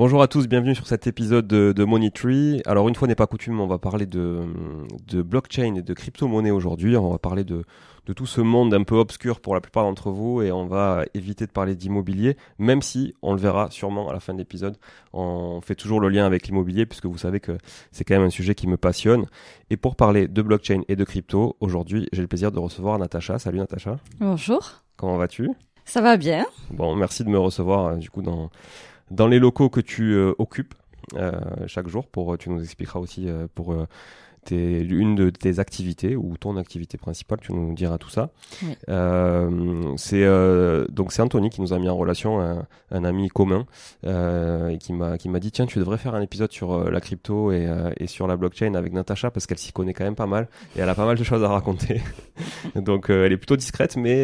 Bonjour à tous, bienvenue sur cet épisode de, de Money Tree. Alors une fois n'est pas coutume, on va parler de, de blockchain et de crypto-monnaie aujourd'hui. On va parler de, de tout ce monde un peu obscur pour la plupart d'entre vous et on va éviter de parler d'immobilier, même si on le verra sûrement à la fin de l'épisode. On fait toujours le lien avec l'immobilier puisque vous savez que c'est quand même un sujet qui me passionne. Et pour parler de blockchain et de crypto, aujourd'hui j'ai le plaisir de recevoir Natacha. Salut Natacha. Bonjour. Comment vas-tu? Ça va bien. Bon, merci de me recevoir euh, du coup dans, dans les locaux que tu euh, occupes. Euh, chaque jour pour tu nous expliqueras aussi pour t'es une de tes activités ou ton activité principale, tu nous diras tout ça. Euh, c'est euh, donc c'est Anthony qui nous a mis en relation un, un ami commun euh, et qui m'a qui m'a dit tiens tu devrais faire un épisode sur la crypto et, et sur la blockchain avec Natacha parce qu'elle s'y connaît quand même pas mal et elle a pas mal de choses à raconter. donc elle est plutôt discrète mais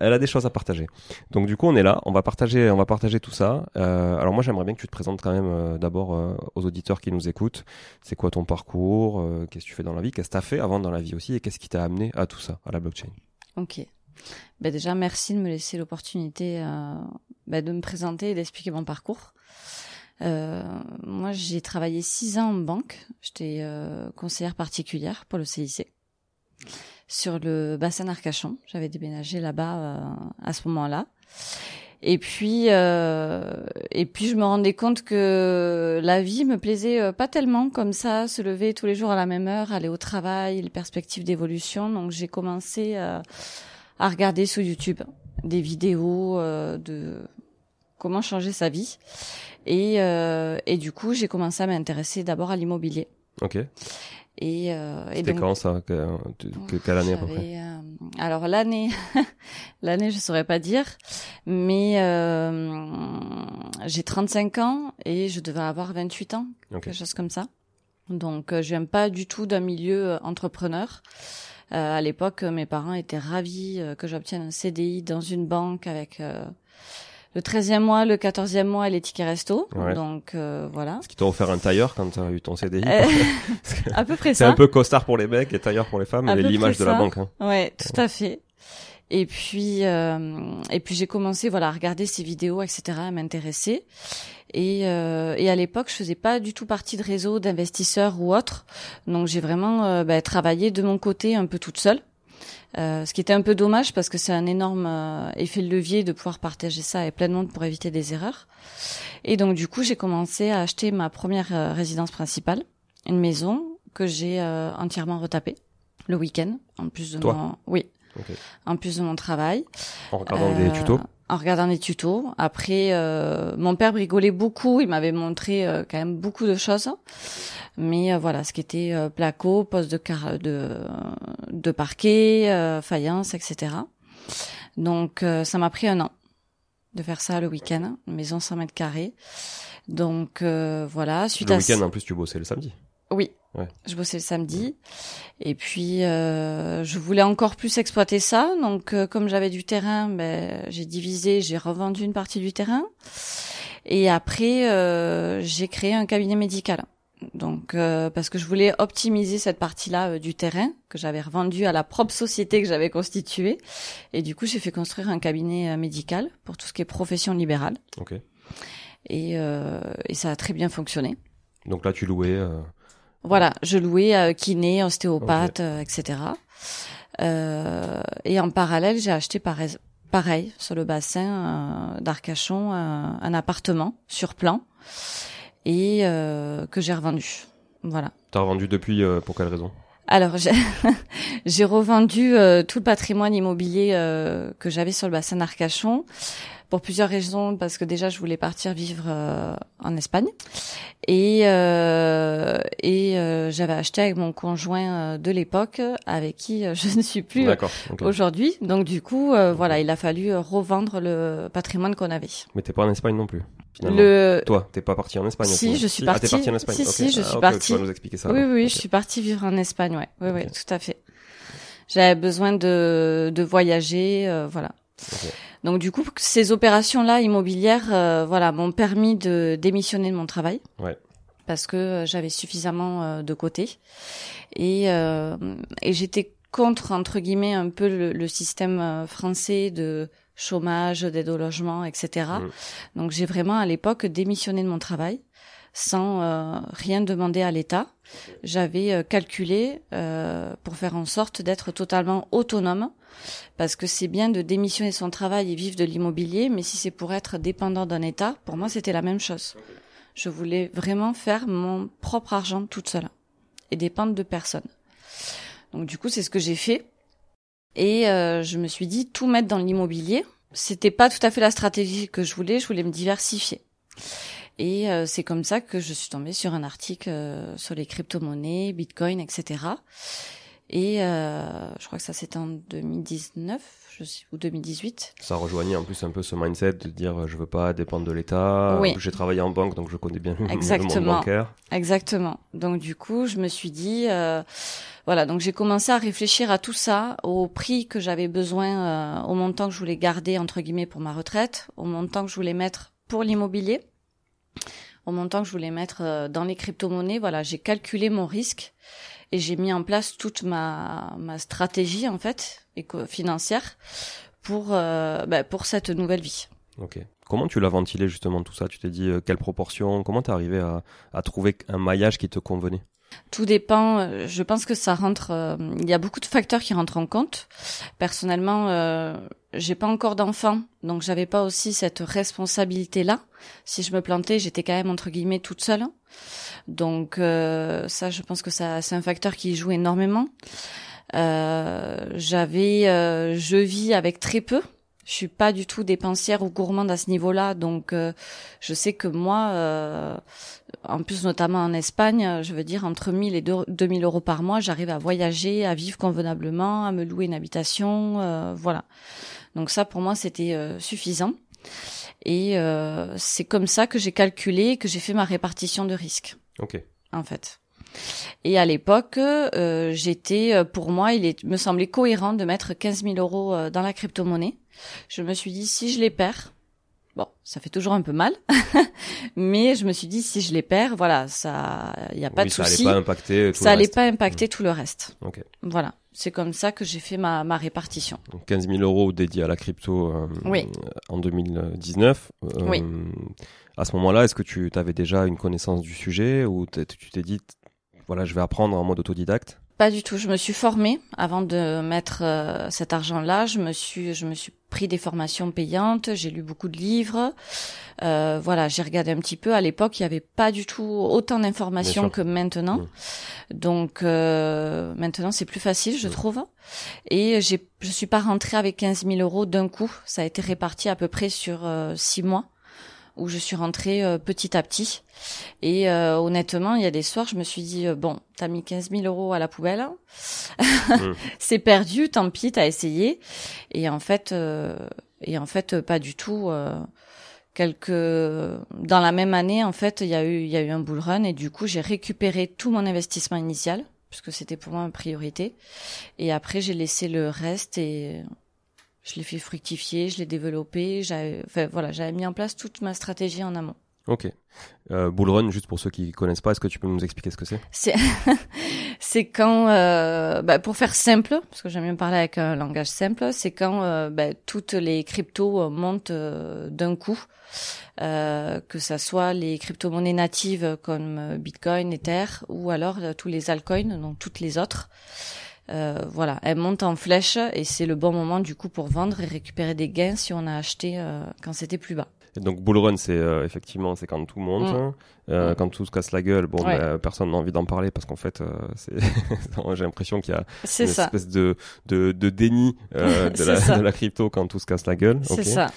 elle a des choses à partager. Donc du coup on est là, on va partager on va partager tout ça. alors moi j'aimerais bien que tu te présentes quand même d'abord aux auditeurs qui nous écoutent. C'est quoi ton parcours? Euh, qu'est-ce que tu fais dans la vie, qu'est-ce que tu as fait avant dans la vie aussi et qu'est-ce qui t'a amené à tout ça, à la blockchain? Ok. Ben déjà, merci de me laisser l'opportunité euh, ben de me présenter et d'expliquer mon parcours. Euh, moi, j'ai travaillé six ans en banque. J'étais conseillère particulière pour le CIC sur le bassin d'Arcachon. J'avais déménagé là-bas à ce moment-là. Et puis, euh, et puis je me rendais compte que la vie me plaisait euh, pas tellement comme ça, se lever tous les jours à la même heure, aller au travail, les perspectives d'évolution. Donc j'ai commencé euh, à regarder sur YouTube des vidéos euh, de comment changer sa vie. Et, et du coup, j'ai commencé à m'intéresser d'abord à l'immobilier. Ok. Et, euh, et C'était donc, quand ça que, que- Quelle année à peu près euh, alors l'année, l'année je saurais pas dire, mais euh, j'ai 35 ans et je devais avoir 28 ans, quelque chose comme ça. Donc euh, je viens pas du tout d'un milieu euh, entrepreneur. Euh, à l'époque, mes parents étaient ravis que j'obtienne un CDI dans une banque avec euh, le 13e mois, le 14e mois et les tickets resto. Ouais. Donc euh, voilà. Est-ce qu'ils t'ont offert un tailleur quand tu as eu ton CDI Euh, à peu près C'est ça. un peu costard pour les mecs et tailleur pour les femmes, À mais l'image de la banque. Hein. Ouais, tout à fait. Et puis, euh, et puis j'ai commencé, voilà, à regarder ces vidéos, etc., à m'intéresser. Et, euh, et à l'époque, je faisais pas du tout partie de réseau d'investisseurs ou autres. Donc j'ai vraiment euh, bah, travaillé de mon côté un peu toute seule. Euh, ce qui était un peu dommage parce que c'est un énorme euh, effet de levier de pouvoir partager ça avec plein de monde pour éviter des erreurs. Et donc du coup, j'ai commencé à acheter ma première euh, résidence principale, une maison que j'ai euh, entièrement retapée le week-end, en plus de Toi mon oui, En plus de mon travail. En regardant Euh, des tutos. En regardant des tutos. Après, euh, mon père rigolait beaucoup. Il m'avait montré euh, quand même beaucoup de choses. Mais euh, voilà, ce qui était euh, placo, poste de, car de, de parquet, euh, faïence, etc. Donc, euh, ça m'a pris un an de faire ça le week-end. Maison 100 mètres carrés. Donc, euh, voilà. Suite Le à week-end, en plus, tu bossais le samedi. Oui. Ouais. Je bossais le samedi. Et puis, euh, je voulais encore plus exploiter ça. Donc, euh, comme j'avais du terrain, ben, j'ai divisé, j'ai revendu une partie du terrain. Et après, euh, j'ai créé un cabinet médical. Donc, euh, parce que je voulais optimiser cette partie-là euh, du terrain que j'avais revendu à la propre société que j'avais constituée. Et du coup, j'ai fait construire un cabinet euh, médical pour tout ce qui est profession libérale. Ok. Et, euh, et ça a très bien fonctionné. Donc là, tu louais. Voilà, je louais euh, kiné, ostéopathe, euh, etc. Euh, et en parallèle, j'ai acheté pareil, pareil sur le bassin euh, d'Arcachon un, un appartement sur plan et euh, que j'ai revendu. Voilà. T'as revendu depuis euh, pour quelle raison? Alors, j'ai- j'ai revendu euh, tout le patrimoine immobilier euh, que j'avais sur le bassin d'Arcachon pour plusieurs raisons, parce que déjà, je voulais partir vivre euh, en Espagne. Et, euh, et euh, j'avais acheté avec mon conjoint euh, de l'époque, avec qui euh, je ne suis plus euh, aujourd'hui. Donc, du coup, euh, voilà, il a fallu revendre le patrimoine qu'on avait. Mais t'es pas en Espagne non plus. Finalement. Le... Toi, t'es pas parti en Espagne Si, je suis Ah, t'es partie. parti en Espagne. Si, ok. si, je Ah, suis partie. Tu vas nous expliquer ça. Oui, alors. oui, je suis partie vivre en Espagne, ouais. Oui, oui, tout à fait. J'avais besoin de, de voyager, euh, voilà. Donc du coup, ces opérations-là immobilières, euh, voilà, m'ont permis de démissionner de mon travail. Ouais. Parce que euh, j'avais suffisamment euh, de côté et euh, et j'étais contre entre guillemets un peu le, le système euh, français de chômage, d'aide au logement, etc. Mm. Donc j'ai vraiment à l'époque démissionné de mon travail sans euh, rien demander à l'État. J'avais euh, calculé euh, pour faire en sorte d'être totalement autonome, parce que c'est bien de démissionner son travail et vivre de l'immobilier, mais si c'est pour être dépendant d'un État, pour moi c'était la même chose. Je voulais vraiment faire mon propre argent toute seule et dépendre de personne. Donc du coup c'est ce que j'ai fait. Et euh, je me suis dit tout mettre dans l'immobilier. C'était pas tout à fait la stratégie que je voulais. Je voulais me diversifier. Et euh, c'est comme ça que je suis tombée sur un article euh, sur les crypto-monnaies, Bitcoin, etc. Et euh, je crois que ça c'était en 2019 je sais, ou 2018. Ça rejoignait en plus un peu ce mindset de dire euh, je veux pas dépendre de l'État. Oui. J'ai travaillé en banque donc je connais bien le monde Exactement. bancaire. Exactement. Donc du coup, je me suis dit, euh, voilà, donc j'ai commencé à réfléchir à tout ça, au prix que j'avais besoin, euh, au montant que je voulais garder entre guillemets pour ma retraite, au montant que je voulais mettre pour l'immobilier, au montant que je voulais mettre euh, dans les crypto-monnaies. Voilà, j'ai calculé mon risque et j'ai mis en place toute ma stratégie en fait financière pour euh, bah, pour cette nouvelle vie. Ok. Comment tu l'as ventilé justement tout ça? Tu t'es dit euh, quelle proportion? Comment t'es arrivé à trouver un maillage qui te convenait? Tout dépend. euh, Je pense que ça rentre. euh, il y a beaucoup de facteurs qui rentrent en compte. Personnellement, euh, j'ai pas encore d'enfant, donc j'avais pas aussi cette responsabilité-là. Si je me plantais, j'étais quand même entre guillemets toute seule. Donc ça, je pense que ça, c'est un facteur qui joue énormément. J'avais, je vis avec très peu. Je suis pas du tout dépensière ou gourmande à ce niveau-là, donc euh, je sais que moi, euh, en plus notamment en Espagne, je veux dire entre 1000 et 2000 euros par mois, j'arrive à voyager, à vivre convenablement, à me louer une habitation, euh, voilà. Donc ça pour moi c'était suffisant. Et c'est comme ça que j'ai calculé, que j'ai fait ma répartition de risques. Ok. En fait. Et à l'époque, euh, j'étais, euh, pour moi, il est, me semblait cohérent de mettre 15 000 euros euh, dans la crypto-monnaie. Je me suis dit, si je les perds, bon, ça fait toujours un peu mal, mais je me suis dit, si je les perds, voilà, ça, il n'y a pas de souci. Ça allait pas impacter tout ça allait pas impacter tout le reste. Okay. Voilà. C'est comme ça que j'ai fait ma, ma répartition. Donc 15 000 euros dédiés à la crypto oui. en 2019. oui. À ce moment-là, est-ce que tu avais déjà une connaissance du sujet ou tu t'es dit voilà, je vais apprendre en mode autodidacte? Pas du tout. Je me suis formée avant de mettre euh, cet argent-là. Je me suis, je me suis pris des formations payantes. J'ai lu beaucoup de livres. Euh, voilà, j'ai regardé un petit peu. À l'époque, il n'y avait pas du tout autant d'informations que maintenant. Mmh. Donc euh, maintenant, c'est plus facile, je mmh. trouve. Et j'ai, je suis pas rentrée avec 15 000 euros d'un coup. Ça a été réparti à peu près sur six mois où je suis rentrée euh, petit à petit. Et euh, honnêtement, il y a des soirs, je me suis dit, euh, bon, t'as mis 15 000 euros à la poubelle, mm. c'est perdu, tant pis, t'as essayé. Et en fait, et en fait, pas du tout. quelques dans la même année, en fait, il y a eu il y a eu un bull run et du coup, j'ai récupéré tout mon investissement initial puisque c'était pour moi une priorité. Et après, j'ai laissé le reste et je l'ai fait fructifier, je l'ai développé, j'avais, enfin, voilà, j'avais mis en place toute ma stratégie en amont. Ok. Euh, bull run, juste pour ceux qui connaissent pas, est-ce que tu peux nous expliquer ce que c'est? C'est, c'est quand, euh, bah, pour faire simple, parce que j'aime bien parler avec un langage simple, c'est quand euh, bah, toutes les cryptos montent euh, d'un coup, euh, que ça soit les crypto-monnaies natives comme Bitcoin, Ether, ou alors tous les altcoins, donc toutes les autres. Euh, voilà, elle monte en flèche et c'est le bon moment du coup pour vendre et récupérer des gains si on a acheté euh, quand c'était plus bas. Et donc bull run, c'est euh, effectivement c'est quand tout monte, mm. hein. mm. quand tout se casse la gueule. Bon, ben, personne n'a envie d'en parler parce qu'en fait, j'ai l'impression qu'il y a une espèce de, de, de déni de, la, de, la, crypto quand tout se casse la gueule. C'est ça.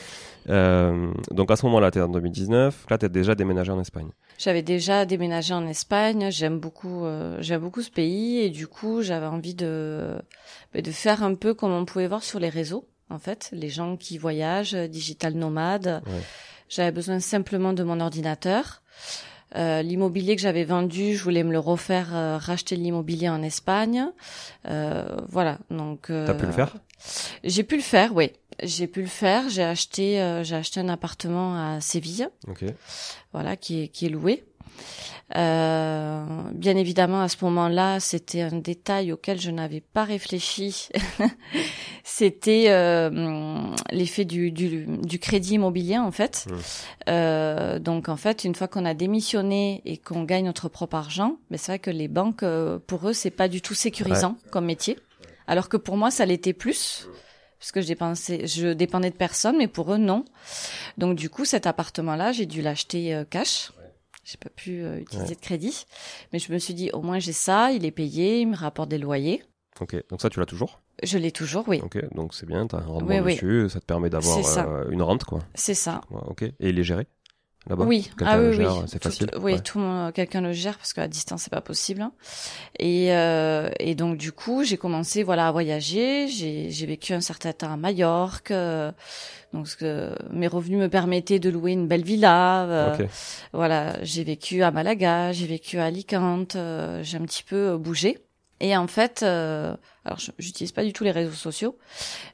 Donc à ce moment-là, tu es en 2019, là tu as déjà déménagé en Espagne. J'avais déjà déménagé en Espagne, j'aime beaucoup euh, j'aime beaucoup ce pays et du coup, j'avais envie de bah, de faire un peu comme on pouvait voir sur les réseaux en fait, les gens qui voyagent, digital nomades. J'avais besoin simplement de mon ordinateur. Euh, l'immobilier que j'avais vendu, je voulais me le refaire, euh, racheter l'immobilier en Espagne. Euh, voilà, donc. T'as pu le faire? J'ai pu le faire, oui. J'ai pu le faire. J'ai acheté, euh, j'ai acheté un appartement à Séville. Voilà, qui est qui est loué. Euh, bien évidemment, à ce moment-là, c'était un détail auquel je n'avais pas réfléchi. c'était euh, l'effet du, du, du, crédit immobilier, en fait. Euh, donc, en fait, une fois qu'on a démissionné et qu'on gagne notre propre argent, mais c'est vrai que les banques, euh, pour eux, c'est pas du tout sécurisant comme métier. Alors que pour moi, ça l'était plus parce que je dépendais de personne, mais pour eux non. Donc du coup, cet appartement-là, j'ai dû l'acheter euh, cash. J'ai pas pu euh, utiliser de crédit, mais je me suis dit au moins j'ai ça, il est payé, il me rapporte des loyers. Ok, donc ça tu l'as toujours? Je l'ai toujours, oui. Ok, donc c'est bien, tu as un rendement dessus, ça te permet d'avoir euh, une rente quoi. C'est ça. ok, et il est géré? Oui, ah oui, oui. C'est facile. oui, tout quelqu'un le gère parce qu'à distance c'est pas possible. Hein. Et euh, et donc du coup j'ai commencé voilà à voyager. J'ai vécu un certain temps à Majorque. Euh, donc que mes revenus me permettaient de louer une belle villa. Euh, Voilà, j'ai vécu à Malaga, j'ai vécu à Alicante. Euh, j'ai un petit peu bougé. Et en fait, euh, alors j'utilise pas du tout les réseaux sociaux,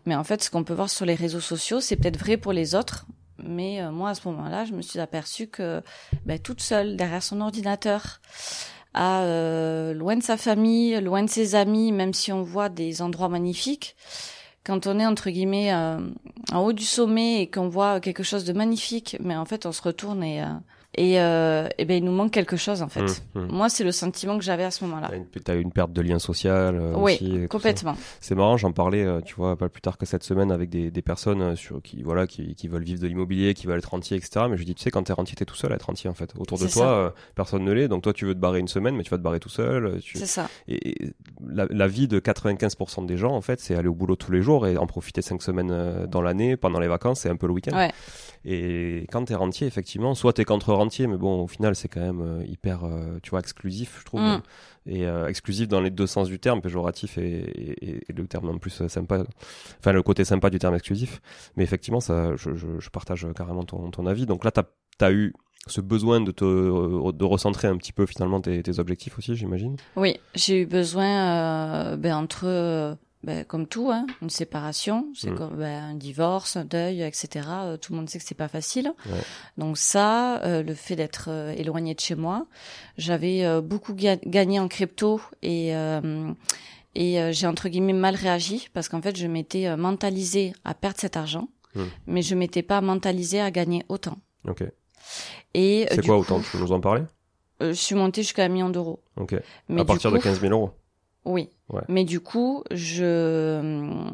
mais en fait, ce qu'on peut voir sur les réseaux sociaux, c'est peut-être vrai pour les autres, mais euh, moi, à ce moment-là, je me suis aperçue que ben, toute seule, derrière son ordinateur, à euh, loin de sa famille, loin de ses amis, même si on voit des endroits magnifiques, quand on est entre guillemets euh, en haut du sommet et qu'on voit quelque chose de magnifique, mais en fait on se retourne et et, euh, et ben il nous manque quelque chose en fait. Mmh, mmh. Moi, c'est le sentiment que j'avais à ce moment-là. T'as une, une perte de lien social. euh, Oui, aussi, complètement. C'est marrant, j'en parlais, euh, tu vois, pas plus tard que cette semaine avec des, des personnes sur qui, voilà, qui, qui veulent vivre de l'immobilier, qui veulent être rentier, etc. Mais je dis, tu sais, quand t'es rentier, t'es tout seul à être rentier en fait. Autour de toi, euh, personne ne l'est. Donc toi, tu veux te barrer une semaine, mais tu vas te barrer tout seul. Tu... C'est ça. Et et la, la vie de 95% des gens, en fait, c'est aller au boulot tous les jours et en profiter cinq semaines dans l'année, pendant les vacances et un peu le week-end. Ouais. Et quand t'es rentier, effectivement, soit t'es contre rentier, mais bon, au final, c'est quand même euh, hyper, euh, tu vois, exclusif, je trouve. Mm. Et euh, exclusif dans les deux sens du terme, péjoratif et, et, et le terme en plus sympa, enfin le côté sympa du terme exclusif. Mais effectivement, ça, je, je, je partage carrément ton, ton avis. Donc là, t'as as eu ce besoin de te de recentrer un petit peu finalement tes, tes objectifs aussi, j'imagine? Oui, j'ai eu besoin, euh, ben, entre, ben, comme tout, hein, une séparation, c'est Mm. comme ben, un divorce, un deuil, etc. Euh, tout le monde sait que c'est pas facile. Ouais. Donc ça, euh, le fait d'être euh, éloigné de chez moi, j'avais beaucoup ga- gagné en crypto et et j'ai entre guillemets mal réagi parce qu'en fait je m'étais mentalisée à perdre cet argent, Mm. mais je m'étais pas mentalisée à gagner autant. Ok. Et C'est quoi coup, autant? Tu peux nous en parler? Je suis montée jusqu'à un million d'euros. Ok. Mais à partir coup, de 15 000 euros. Oui. Ouais. Mais du coup, je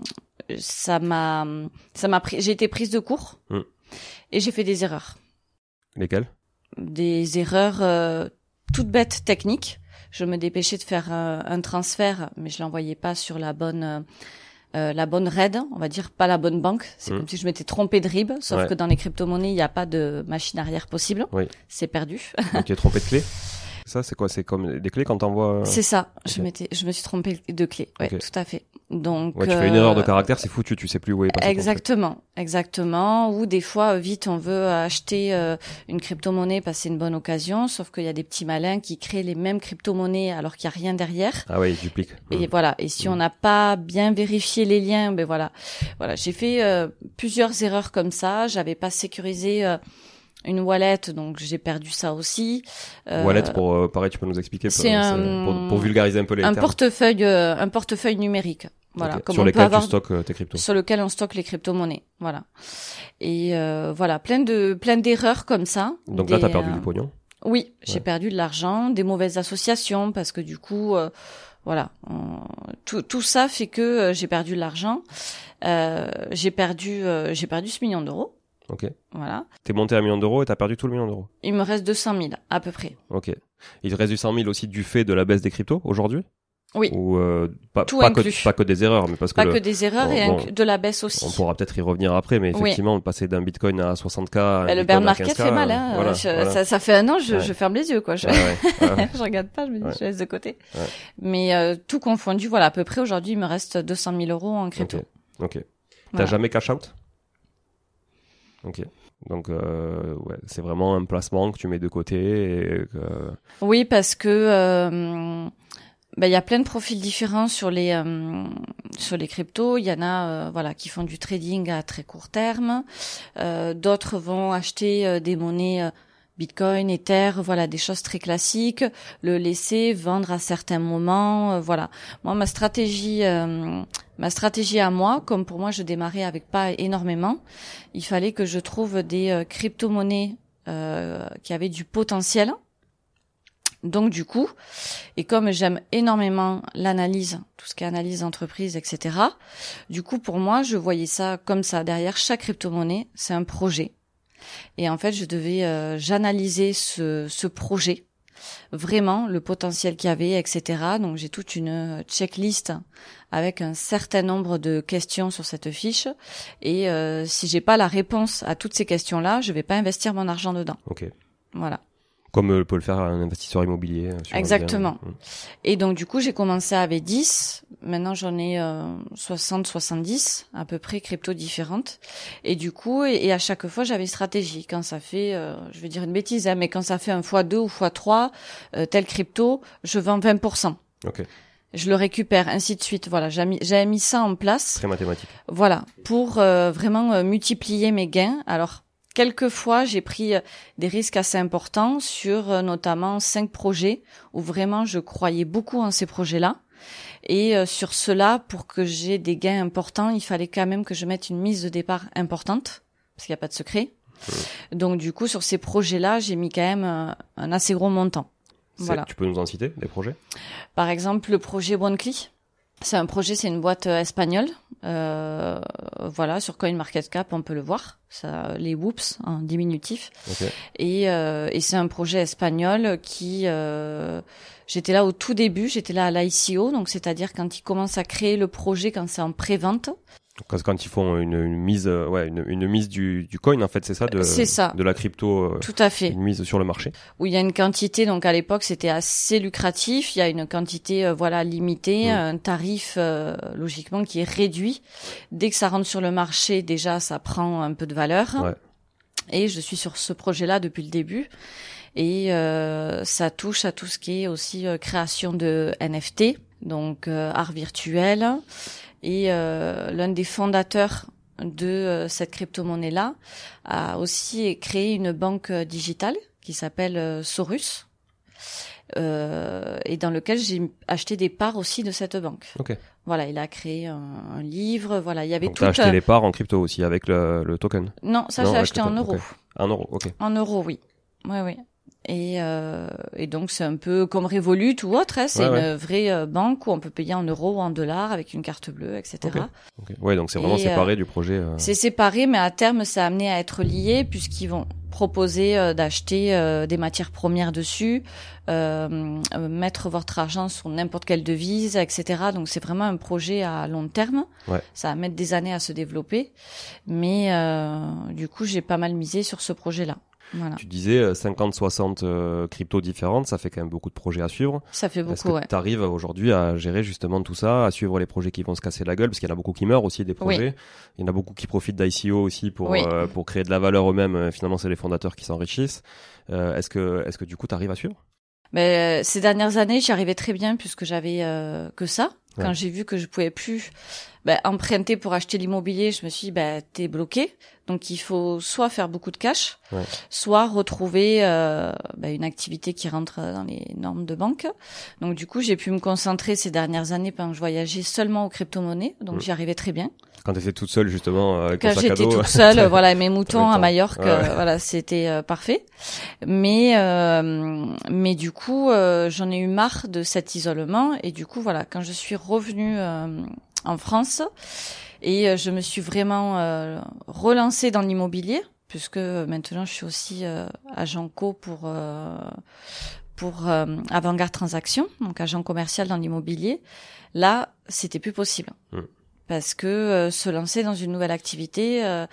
ça m'a ça m'a pris j'ai été prise de court Mm. et j'ai fait des erreurs. Lesquels Des erreurs euh, toutes bêtes techniques. Je me dépêchais de faire euh, un transfert mais je l'envoyais pas sur la bonne euh, euh, la bonne RAID, on va dire pas la bonne banque. C'est Mm. comme si je m'étais trompée de RIB, sauf Ouais. que dans les crypto-monnaies, il n'y a pas de machine arrière possible. Oui. C'est perdu. Donc tu es trompé de clé? Ça, c'est quoi C'est comme des clés quand t'envoies. C'est ça. Je m'étais, je me suis trompée de clé. Ouais, tout à fait. Donc. Ouais, tu fais une erreur de euh, caractère, c'est foutu, tu sais plus où est passé. Exactement, exactement. Ou des fois, euh, vite, on veut acheter euh, une crypto-monnaie parce que c'est une bonne occasion, sauf qu'il y a des petits malins qui créent les mêmes crypto-monnaies alors qu'il n'y a rien derrière. Ah ouais, il duplique. Et voilà. Et si Mm. on n'a pas bien vérifié les liens, ben voilà, voilà. J'ai fait euh, plusieurs erreurs comme ça. J'avais pas sécurisé euh, une wallet, donc j'ai perdu ça aussi. Euh, Wallet, pour, euh, pareil, tu peux nous expliquer pour, c'est euh, un- pour, pour vulgariser un peu les un termes. portefeuille, euh, un portefeuille numérique. Voilà, Ok. comme Sur on peut lesquels avoir tu stockes euh, tes cryptos. sur lequel on stocke les crypto-monnaies. Voilà. Et euh, voilà, plein de plein d'erreurs comme ça. Donc là, t'as perdu du pognon. Oui, j'ai Ouais. perdu de l'argent, des mauvaises associations parce que du coup, euh, voilà, on- tout tout ça fait que euh, j'ai perdu de l'argent. Euh, j'ai perdu euh, j'ai perdu ce million d'euros. Ok. Voilà. T'es monté à un million d'euros et t'as perdu tout le million d'euros. Il me reste 200 000 à peu près. Ok. Il te reste du 100 000 aussi du fait de la baisse des cryptos aujourd'hui? Oui. Ou euh, pas, Tout pas, que, inclus. pas que des erreurs, mais parce que, Pas que des erreurs et bon, de la baisse aussi. on pourra peut-être y revenir après, mais Oui. effectivement, passer d'un bitcoin à 60K. à un Bah, le bear market 15K, fait mal, hein. voilà, Je- voilà. Ça, ça fait un an, je, Ouais. je ferme les yeux, quoi. Je, ouais, ouais. je regarde pas, je me dis, Ouais. je laisse de côté. Mais euh, tout confondu, voilà, à peu près aujourd'hui, il me reste 200 000 euros en crypto. Ok. T'as jamais cash out? Donc, euh, c'est vraiment un placement que tu mets de côté. Oui, parce que euh, ben, il y a plein de profils différents sur les euh, sur les cryptos. Il y en a, voilà, qui font du trading à très court terme. D'autres vont acheter des monnaies. Bitcoin, Ether, voilà des choses très classiques. Le laisser vendre à certains moments, euh, voilà. Moi, ma stratégie, euh, ma stratégie à moi, comme pour moi, je démarrais avec pas énormément, il fallait que je trouve des euh, crypto-monnaies qui avaient du potentiel. Donc du coup, et comme j'aime énormément l'analyse, tout ce qui est analyse d'entreprise, etc. Du coup, pour moi, je voyais ça comme ça. Derrière chaque crypto-monnaie, c'est un projet. Et en fait, je devais, euh, j'analysais ce, ce projet, vraiment le potentiel qu'il y avait, etc. Donc j'ai toute une checklist avec un certain nombre de questions sur cette fiche. Et euh, si j'ai pas la réponse à toutes ces questions-là, je vais pas investir mon argent dedans. Ok. Voilà. Comme euh, peut le faire un investisseur immobilier. euh, Exactement. Mm. Et donc du coup, j'ai commencé avec 10. Maintenant, j'en ai euh, 60, 70 à peu près crypto différentes. Et du coup, et, et à chaque fois, j'avais une stratégie. Quand ça fait, euh, je vais dire une bêtise, hein, mais quand ça fait un fois 2 ou fois 3 euh, tel crypto, je vends 20%. Ok. Je le récupère, ainsi de suite. Voilà, j'avais mis, ça en place. Très mathématique. Voilà, pour euh, vraiment euh, multiplier mes gains. Alors, quelquefois, j'ai pris euh, des risques assez importants sur euh, notamment cinq projets où vraiment je croyais beaucoup en ces projets-là. Et euh, sur cela, pour que j'ai des gains importants, il fallait quand même que je mette une mise de départ importante, parce qu'il n'y a pas de secret. Donc du coup, sur ces projets-là, j'ai mis quand même un assez gros montant. Voilà. Tu peux nous en citer des projets? Par exemple, le projet OneClick. C'est un projet, c'est une boîte euh, espagnole. Euh, voilà, sur CoinMarketCap, on peut le voir. Ça, les whoops en diminutif. Ok. Et, euh, et c'est un projet espagnol qui, euh, j'étais là au tout début, j'étais là à l'ICO, donc c'est-à-dire quand ils commencent à créer le projet, quand c'est en pré-vente. Quand, quand ils font une, une mise, euh, ouais, une, une mise du, du coin, en fait, c'est ça, de, C'est ça. de la crypto, euh, Tout à fait. une mise sur le marché. Où il y a une quantité, donc à l'époque c'était assez lucratif, il y a une quantité, euh, voilà, limitée, Mm. un tarif euh, logiquement qui est réduit. Dès que ça rentre sur le marché, déjà ça prend un peu de valeur. Ouais. Et je suis sur ce projet-là depuis le début. Et euh, ça touche à tout ce qui est aussi euh, création de NFT, donc euh, art virtuel. Et euh, l'un des fondateurs de euh, cette crypto-monnaie-là a aussi créé une banque euh, digitale qui s'appelle Sorus. Euh, et dans lequel j'ai acheté des parts aussi de cette banque. Ok. Voilà, il a créé un, un livre. Voilà, il y avait Donc tout. t'as acheté les parts en crypto aussi avec le, le token? Non, ça j'ai acheté en euros. ok. Un euro, ok. En euros, oui. Oui, oui. Et, euh, et donc c'est un peu comme Revolut ou autre, hein, c'est Ouais, une ouais. vraie euh, banque où on peut payer en euros ou en dollars avec une carte bleue, etc. Ok. ok. Ouais, donc c'est vraiment Et, séparé du projet. euh, C'est séparé, mais à terme, c'est amené à être lié puisqu'ils vont proposer euh, d'acheter euh, des matières premières dessus, euh, euh, mettre votre argent sur n'importe quelle devise, etc. Donc c'est vraiment un projet à long terme. Ouais. Ça va mettre des années à se développer, mais euh, du coup, j'ai pas mal misé sur ce projet-là. Voilà. Tu disais euh, 50-60 euh, cryptos différentes, ça fait quand même beaucoup de projets à suivre. Ça fait Est-ce beaucoup, que ouais. tu arrives aujourd'hui à gérer justement tout ça, à suivre les projets qui vont se casser la gueule, parce qu'il y en a beaucoup qui meurent aussi des projets. Il y en a beaucoup qui profitent d'ICO aussi pour Oui. euh, pour créer de la valeur eux-mêmes. Euh, Finalement, c'est les fondateurs qui s'enrichissent. Euh, est-ce que est-ce que du coup, tu arrives à suivre? Mais euh, ces dernières années, j'y arrivais très bien puisque j'avais euh, que ça. Quand Ouais. j'ai vu que je pouvais plus ben, emprunter pour acheter l'immobilier, je me suis dit, ben, t'es bloqué. Donc il faut soit faire beaucoup de cash, Ouais. soit retrouver euh, ben, une activité qui rentre dans les normes de banque. Donc du coup, j'ai pu me concentrer ces dernières années pendant que je voyageais seulement aux crypto-monnaies. Donc j'y arrivais très bien. Quand tu étais toute seule justement euh, avec Quand j'étais toute seule, voilà, mes moutons à Majorque, Ouais, euh, voilà, c'était euh, parfait. Mais euh, mais du coup, j'en ai eu marre de cet isolement et du coup, voilà, quand je suis revenue euh, en France et euh, je me suis vraiment euh, relancée dans l'immobilier puisque maintenant je suis aussi euh, agent co pour euh, pour euh, Avantgarde Transactions, donc agent commercial dans l'immobilier. Là, c'était plus possible. Mm. Parce que euh, se lancer dans une nouvelle activité, euh,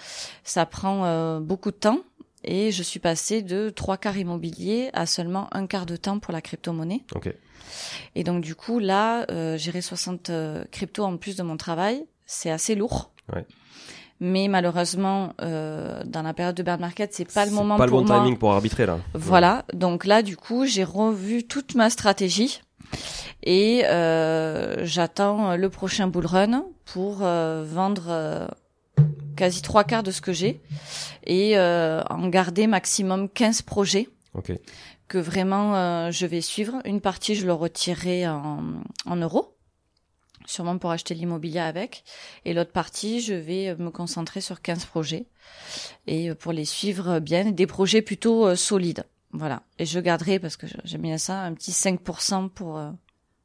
ça prend euh, beaucoup de temps. Et je suis passée de trois quarts immobilier à seulement un quart de temps pour la crypto-monnaie. Ok. Et donc du coup, là, euh, gérer 60 euh, cryptos en plus de mon travail, c'est assez lourd. Ouais. Mais malheureusement, euh, dans la période de bear market, c'est pas le moment Pas le bon moi. timing pour arbitrer là. Voilà, donc là du coup j'ai revu toute ma stratégie et euh, j'attends le prochain bull run pour euh, vendre euh, quasi trois quarts de ce que j'ai et euh, en garder maximum 15 projets Ok. que vraiment euh, je vais suivre. Une partie je le retirerai en, en euros sûrement pour acheter l'immobilier avec et l'autre partie je vais me concentrer sur 15 projets et euh, pour les suivre bien des projets plutôt euh, solides voilà et je garderai parce que j'aime bien ça un petit 5% pour euh,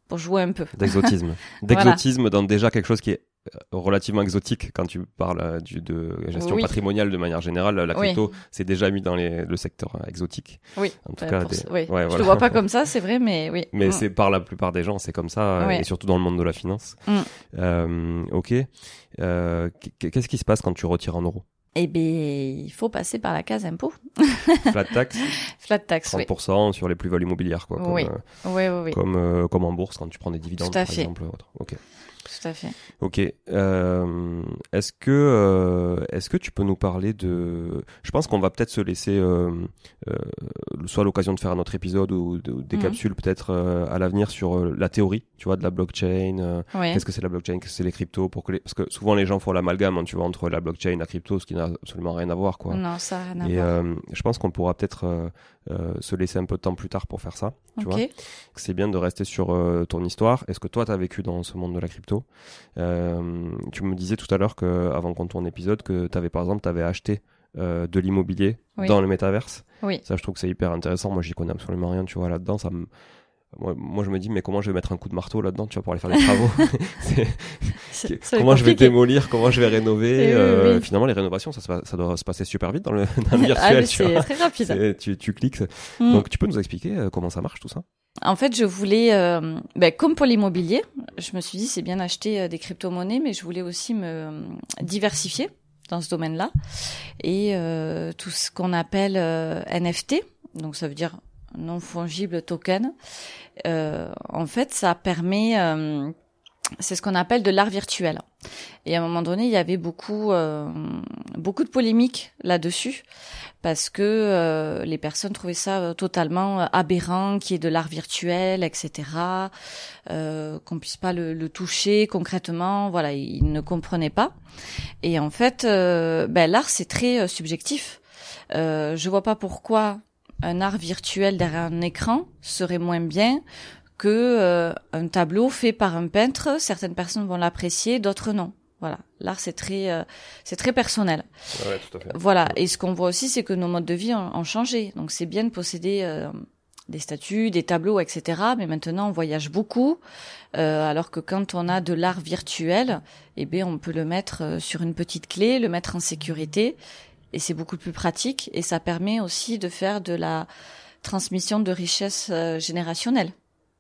pour jouer un peu D'exotisme. D'exotisme dans déjà quelque chose qui est relativement exotique quand tu parles euh, du, de gestion Oui. patrimoniale de manière générale. La Oui. crypto, c'est déjà mis dans les, le secteur euh, exotique. oui En tout Euh, cas, des- oui. ouais, je voilà. le vois pas comme ça c'est vrai mais oui Mais Mm. c'est par la plupart des gens, c'est comme ça, euh, et surtout dans le monde de la finance. Mm. Euh, ok. Euh, qu- Qu'est-ce qui se passe quand tu retires en euros eh ben il faut passer par la case impôt Flat tax, flat tax oui 30% sur les plus-values immobilières, quoi. Comme, Oui. oui oui oui comme, euh, comme en bourse quand tu prends des dividendes, Tout à par fait. exemple. autre. Ok. Tout à fait Ok. Euh, est-ce que euh, est-ce que tu peux nous parler de Je pense qu'on va peut-être se laisser euh, euh, soit l'occasion de faire un autre épisode ou, de- ou des Mhm. capsules peut-être euh, à l'avenir sur euh, la théorie, tu vois, de la blockchain. oui Qu'est-ce que c'est la blockchain Qu'est-ce que c'est les cryptos pour que les... Parce que souvent les gens font l'amalgame, hein, tu vois, entre la blockchain et la crypto, ce qui n'a absolument rien à voir, quoi. non ça a rien à Et voir euh, je pense qu'on pourra peut-être euh, se laisser un peu de temps plus tard pour faire ça. Tu vois c'est bien de rester sur euh, ton histoire. Est-ce que toi, tu as vécu dans ce monde de la crypto? Euh, Tu me disais tout à l'heure que, avant qu'on tourne l'épisode, que tu avais par exemple, tu avais acheté de l'immobilier Oui. dans le métaverse. Oui. Ça, je trouve que c'est hyper intéressant. Moi, j'y connais absolument rien, tu vois, là-dedans. Ça me... moi, moi, je me dis, mais comment je vais mettre un coup de marteau là-dedans, tu vois, pour aller faire des travaux Comment je vais démolir, comment je vais rénover. Euh, oui. Finalement, les rénovations, ça, doit se passer super vite dans le, dans le Ah, virtuel, mais tu vois. très rapide. Tu, tu cliques. Mm. Donc, tu peux nous expliquer euh, comment ça marche tout ça? En fait, je voulais, euh, ben, comme pour l'immobilier, je me suis dit c'est bien d'acheter des crypto-monnaies, mais je voulais aussi me diversifier dans ce domaine-là. Et euh, tout ce qu'on appelle NFT, donc ça veut dire non fongible token, euh, en fait, ça permet, euh, c'est ce qu'on appelle de l'art virtuel. Et à un moment donné, il y avait beaucoup, euh, beaucoup de polémiques là-dessus parce que euh, les personnes trouvaient ça euh, totalement euh, aberrant, qu'il y ait de l'art virtuel, etc. Qu'on puisse pas le, le toucher concrètement. Voilà, ils ne comprenaient pas. Et en fait, ben, l'art c'est très subjectif. Euh, je vois pas pourquoi un art virtuel derrière un écran serait moins bien que euh, un tableau fait par un peintre. Certaines personnes vont l'apprécier, d'autres non. Voilà, l'art c'est très, euh, c'est très personnel. Ouais, tout à fait. Voilà. Et ce qu'on voit aussi, c'est que nos modes de vie ont, ont changé. Donc c'est bien de posséder euh, des statues, des tableaux, etc. Mais maintenant, on voyage beaucoup. Euh, alors que quand on a de l'art virtuel, eh bien, on peut le mettre euh, sur une petite clé, le mettre en sécurité. Et c'est beaucoup plus pratique. Et ça permet aussi de faire de la transmission de richesse euh, générationnelle.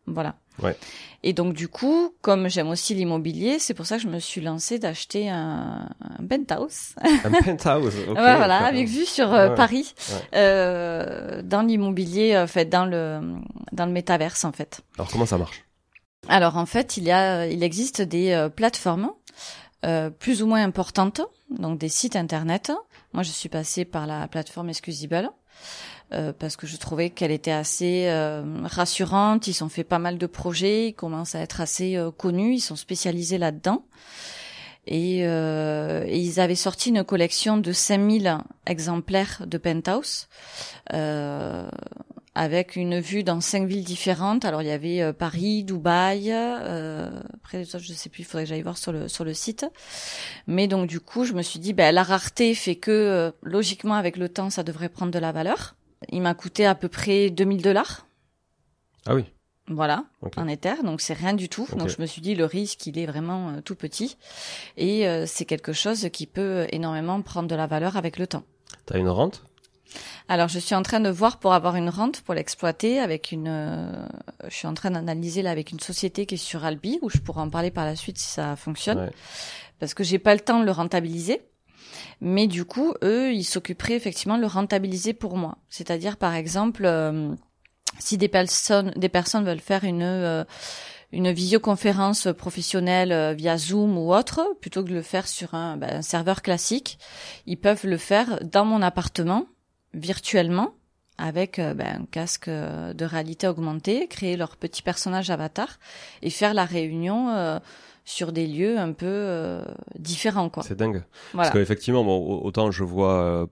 Voilà. Ouais. Et donc du coup, comme j'aime aussi l'immobilier, c'est pour ça que je me suis lancée d'acheter un, un penthouse. Un penthouse. ok, Ouais, voilà, avec vue sur euh, Ouais. Paris, euh, dans l'immobilier, en fait, dans le dans le métaverse, en fait. Alors, comment ça marche? Alors en fait, il y a, il existe des euh, plateformes euh, plus ou moins importantes, donc des sites internet. Moi, je suis passée par la plateforme Excusable. euh, parce que je trouvais qu'elle était assez euh, rassurante. Ils ont fait pas mal de projets, ils commencent à être assez euh, connus, ils sont spécialisés là-dedans. Et, euh, et ils avaient sorti une collection de 5000 exemplaires de Penthouse, euh, avec une vue dans cinq villes différentes. Alors il y avait euh, Paris, Dubaï, euh, après autres, je sais plus, il faudrait que j'aille voir sur le sur le site. Mais donc du coup, je me suis dit, ben la rareté fait que euh, logiquement avec le temps, ça devrait prendre de la valeur. Il m'a coûté à peu près 2000 dollars. Ah oui. Voilà, en Ether, donc c'est rien du tout. Donc je me suis dit le risque il est vraiment tout petit et c'est quelque chose qui peut énormément prendre de la valeur avec le temps. T'as une rente? Alors je suis en train de voir pour avoir une rente pour l'exploiter avec une. euh, je suis en train d'analyser là avec une société qui est sur Albi où je pourrais en parler par la suite si ça fonctionne Ouais. parce que j'ai pas le temps de le rentabiliser. Mais du coup, eux, ils s'occuperaient effectivement de le rentabiliser pour moi. C'est-à-dire, par exemple, euh, si des personnes, des personnes veulent faire une euh, une visioconférence professionnelle euh, via Zoom ou autre, plutôt que de le faire sur un, ben, un serveur classique, ils peuvent le faire dans mon appartement, virtuellement, avec euh, ben, un casque euh, de réalité augmentée, créer leur petit personnage avatar et faire la réunion euh, sur des lieux un peu euh, différents, quoi. C'est dingue. Voilà. Parce qu'effectivement, bon, au- autant je vois, euh,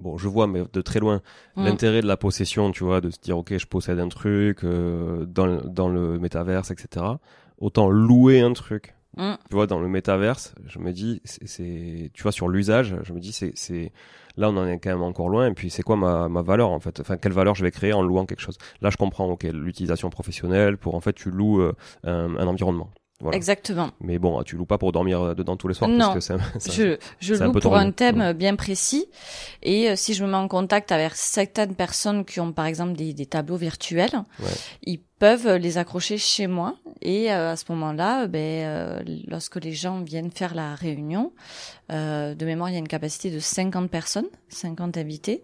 bon, je vois, mais de très loin, Mm. l'intérêt de la possession, tu vois, de se dire, ok, je possède un truc dans, dans le métaverse, etc. Autant louer un truc, Mm. tu vois, dans le métaverse, je me dis, c'est, tu vois, sur l'usage, je me dis, c'est, c'est, là, on en est quand même encore loin. Et puis, c'est quoi ma, ma valeur, en fait? Enfin, quelle valeur je vais créer en louant quelque chose? Là, je comprends, ok, l'utilisation professionnelle pour, en fait, tu loues euh, un, un environnement. Voilà. Exactement. Mais bon, tu loues pas pour dormir euh, dedans tous les soirs Non. parce que c'est, ça- Je, je un loue pour un thème Mm. bien précis. Et euh, si je me mets en contact avec certaines personnes qui ont par exemple des, des tableaux virtuels, Ouais. ils peuvent les accrocher chez moi. Et euh, à ce moment-là, euh, ben, euh, lorsque les gens viennent faire la réunion, euh, de mémoire, il y a une capacité de 50 personnes, 50 invités.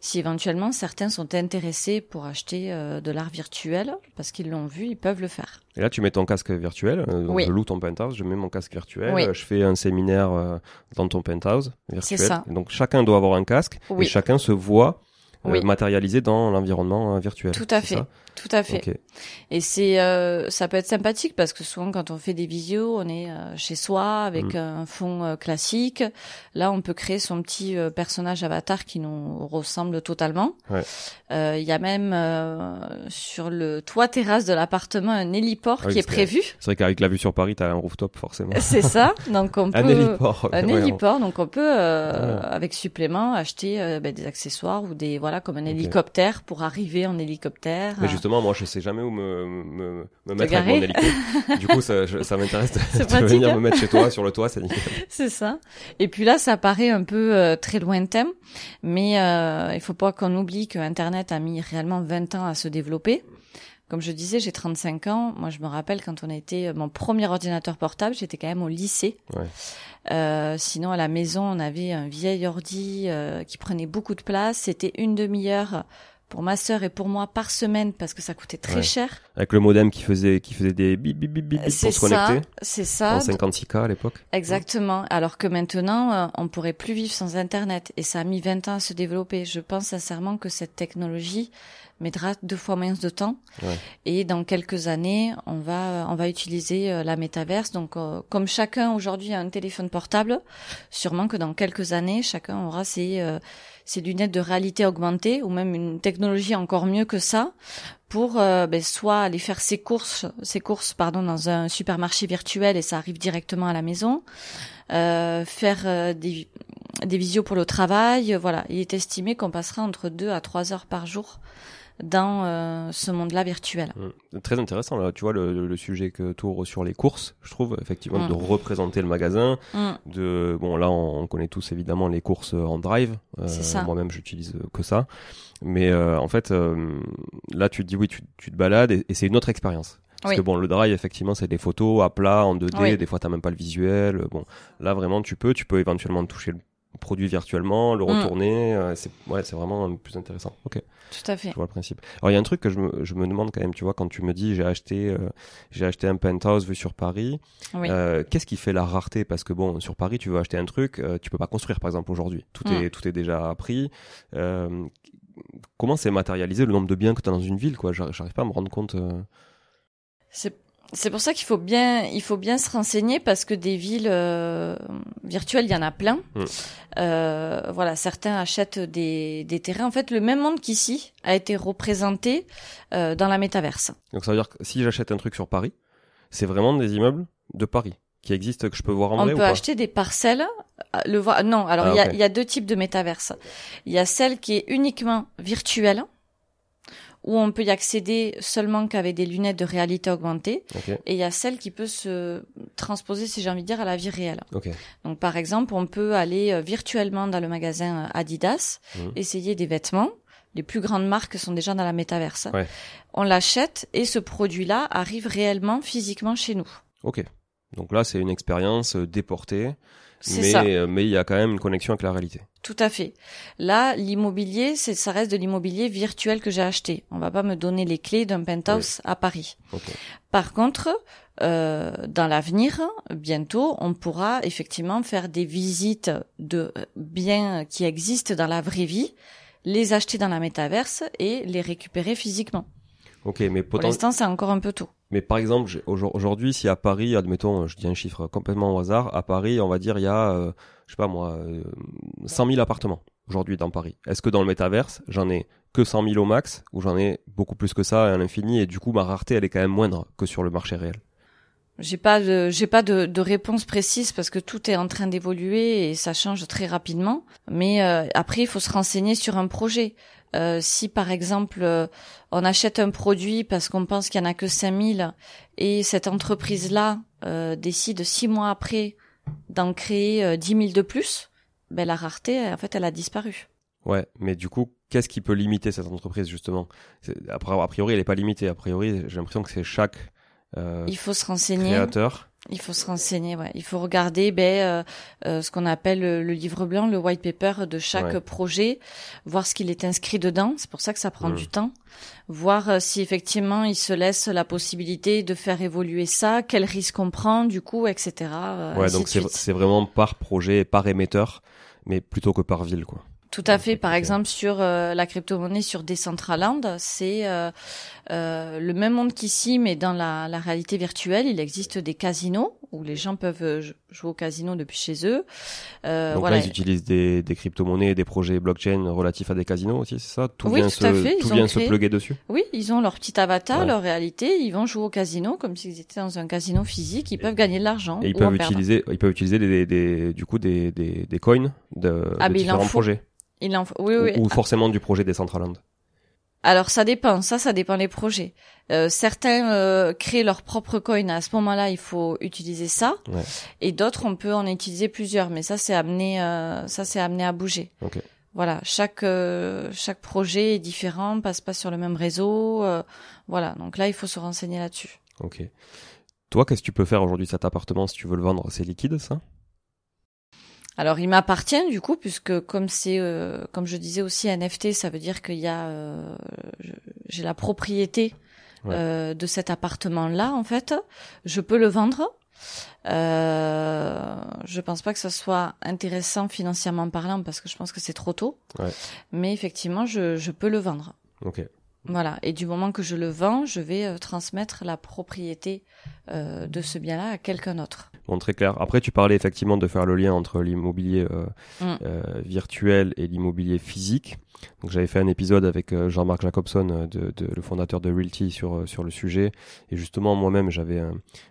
Si éventuellement certains sont intéressés pour acheter de l'art virtuel, parce qu'ils l'ont vu, ils peuvent le faire. Et là, tu mets ton casque virtuel. donc Oui. Je loue ton penthouse, je mets mon casque virtuel. Oui. Je fais un séminaire dans ton penthouse virtuel. C'est ça. Et donc chacun doit avoir un casque Oui. et chacun se voit Oui. matérialisé dans l'environnement virtuel. Tout à fait. ça? Tout à fait. Et c'est, euh, ça peut être sympathique parce que souvent quand on fait des visios, on est euh, chez soi avec Mm. un fond euh, classique. Là, on peut créer son petit euh, personnage avatar qui nous ressemble totalement. Ouais. Euh, Il y a même euh, sur le toit terrasse de l'appartement un héliport Ah qui est prévu. C'est vrai qu'avec la vue sur Paris, t'as un rooftop forcément. C'est ça. Donc on peut Un héliport. un ouais, héliport, donc on peut euh, Ah. avec supplément acheter ben, des accessoires ou des voilà comme un hélicoptère pour arriver en hélicoptère. Mais justement, moi, je sais jamais où me, me, me mettre avec mon hélico. du coup, ça, je- ça m'intéresse de, venir hein me mettre chez toi, sur le toit, c'est nickel. C'est ça. Et puis là, ça paraît un peu euh, très lointain, mais euh, il faut pas qu'on oublie que Internet a mis réellement 20 ans à se développer. Comme je disais, j'ai 35 ans. Moi, je me rappelle quand on a été mon premier ordinateur portable, j'étais quand même au lycée. Ouais. Euh, sinon, à la maison, on avait un vieil ordi euh, qui prenait beaucoup de place. C'était une demi-heure pour ma sœur et pour moi par semaine parce que ça coûtait très Ouais. cher. Avec le modem qui faisait, qui faisait des bip bip bip bip pour se connecter. c'est ça. En 56K à l'époque. Exactement. Alors que maintenant, euh, on pourrait plus vivre sans Internet. Et ça a mis 20 ans à se développer. Je pense sincèrement que cette technologie mettra deux fois moins de temps. Ouais. Et dans quelques années, on va, on va utiliser euh, la métaverse. Donc, euh, comme chacun aujourd'hui a un téléphone portable, sûrement que dans quelques années, chacun aura ses, euh, ses lunettes de réalité augmentée ou même une technologie encore mieux que ça pour euh, ben, soit aller faire ses courses, ses courses pardon dans un supermarché virtuel et ça arrive directement à la maison, euh, faire euh, des des visios pour le travail, voilà. Il est estimé qu'on passera entre deux à trois heures par jour dans euh, ce monde-là virtuel. Mm. Très intéressant là, tu vois le, le sujet que tu ouvres sur les courses, je trouve effectivement Mm. de représenter le magasin, Mm. de bon là on, on connaît tous évidemment les courses en drive. Euh. Moi-même j'utilise que ça, mais euh, en fait euh, là tu te dis oui tu, tu te balades et, et c'est une autre expérience. Parce Oui. que bon, le drive, effectivement, c'est des photos à plat, en 2D, Oui. des fois t'as même pas le visuel. Bon, là vraiment tu peux, tu peux éventuellement toucher le produit virtuellement, le Mm. retourner. euh, c'est ouais, c'est vraiment plus intéressant. Ok. Tout à fait. Je vois le principe. Alors il y a un truc que je me, je me demande quand même, tu vois, quand tu me dis j'ai acheté euh, j'ai acheté un penthouse vu sur Paris, Oui. euh, qu'est-ce qui fait la rareté? Parce que bon, sur Paris, tu veux acheter un truc, tu peux pas construire par exemple aujourd'hui. Tout Mm. est tout est déjà pris. Comment c'est matérialisé le nombre de biens que tu as dans une ville quoi? J'arrive j'arrive pas à me rendre compte. C'est c'est pour ça qu'il faut bien il faut bien se renseigner parce que des villes euh, virtuelles il y en a plein. Mm. Euh, voilà, certains achètent des des terrains. En fait, le même monde qu'ici a été représenté euh, dans la métaverse. Donc ça veut dire que si j'achète un truc sur Paris, c'est vraiment des immeubles de Paris qui existent que je peux voir en On vrai peut ou pas? acheter des parcelles. euh, Le voir. Non, alors Ah, il y, a, ok. il y a deux types de métaverse. Il y a celle qui est uniquement virtuelle, où on peut y accéder seulement qu'avec des lunettes de réalité augmentée, et il y a celle qui peut se transposer, si j'ai envie de dire, à la vie réelle. Donc par exemple, on peut aller euh, virtuellement dans le magasin euh, Adidas, Mhm. essayer des vêtements. Les plus grandes marques sont déjà dans la métaverse. Ouais. On l'achète et ce produit-là arrive réellement physiquement chez nous. Ok. Donc là, c'est une expérience euh, déportée, mais euh, mais il y a quand même une connexion avec la réalité. Tout à fait. Là, l'immobilier, c'est, ça reste de l'immobilier virtuel que j'ai acheté. On va pas me donner les clés d'un penthouse à Paris. Par contre, euh, dans l'avenir, bientôt, on pourra effectivement faire des visites de biens qui existent dans la vraie vie, les acheter dans la métaverse et les récupérer physiquement. Ok, mais Pour l'instant, c'est encore un peu tôt. Mais par exemple, aujourd'hui, si à Paris, admettons, je dis un chiffre complètement au hasard, à Paris, on va dire, il y a, euh, je sais pas moi, euh, 100 000 appartements aujourd'hui dans Paris. Est-ce que dans le métaverse, j'en ai que 100 000 au max, ou j'en ai beaucoup plus que ça à l'infini, et du coup, ma rareté, elle est quand même moindre que sur le marché réel? J'ai pas j'ai pas de, de réponse précise parce que tout est en train d'évoluer et ça change très rapidement. Mais euh, après, il faut se renseigner sur un projet. Euh, si par exemple euh, on achète un produit parce qu'on pense qu'il y en a que 5000 et cette entreprise-là euh, décide six mois après d'en créer euh, 10 000 de plus, ben la rareté, en fait, elle a disparu. Ouais, mais du coup, qu'est-ce qui peut limiter cette entreprise, justement? A pri- a priori, elle est pas limitée. A priori, j'ai l'impression que c'est chaque euh, Il faut se renseigner. créateur. Il faut se renseigner, ouais. Il faut regarder ben, euh, euh, ce qu'on appelle le, le livre blanc, le white paper de chaque Ouais. projet, voir ce qu'il est inscrit dedans. C'est pour ça que ça prend Mm. du temps. Voir euh, si effectivement il se laisse la possibilité de faire évoluer ça, quel risque on prend, du coup, etc. euh, Ouais, donc c'est vraiment par projet, par émetteur, mais plutôt que par ville, quoi. Tout à fait. Par exemple, sur euh, la crypto-monnaie sur Decentraland, c'est euh, euh, le même monde qu'ici, mais dans la, la, réalité virtuelle. Il existe des casinos où les gens peuvent jouer au casino depuis chez eux. Donc voilà. là, ils utilisent des, des crypto-monnaies, des projets blockchain relatifs à des casinos aussi, c'est ça? Tout oui, vient, tout se, à fait. Tout vient se plugger dessus? Oui, ils ont leur petit avatar, leur réalité. Ils vont jouer au casino comme s'ils étaient dans un casino physique. Ils peuvent gagner de l'argent. Et ils peuvent utiliser, ils peuvent utiliser des, des, du coup des, des, des coins de, ah, de différents projets. Il en... oui, oui. Ou, forcément du projet Decentraland alors ça dépend, ça ça dépend des projets. Euh, certains euh, créent leur propre coin, à ce moment-là il faut utiliser ça, ouais. et d'autres on peut en utiliser plusieurs, mais ça c'est amené, euh, ça c'est amené à bouger. Okay. Voilà, chaque chaque projet est différent, passe pas sur le même réseau, voilà. Donc là il faut se renseigner là-dessus. Ok. Toi, qu'est-ce que tu peux faire aujourd'hui cet appartement si tu veux le vendre? C'est liquide ça? Alors il m'appartient du coup puisque comme c'est euh, comme je disais aussi NFT, ça veut dire qu'il y a euh, j'ai la propriété euh, de cet appartement là en fait. Je peux le vendre. Euh, je pense pas que ce soit intéressant financièrement parlant parce que je pense que c'est trop tôt. Ouais. Mais effectivement, je, je peux le vendre. Ok. Voilà. Et du moment que je le vends, je vais transmettre la propriété euh, de ce bien-là à quelqu'un d'autre. Bon, très clair. Après, tu parlais effectivement de faire le lien entre l'immobilier euh, mm. euh, virtuel et l'immobilier physique. Donc, j'avais fait un épisode avec euh, Jean-Marc Jacobson, de, de, le fondateur de Realty, sur sur le sujet. Et justement, moi-même, j'avais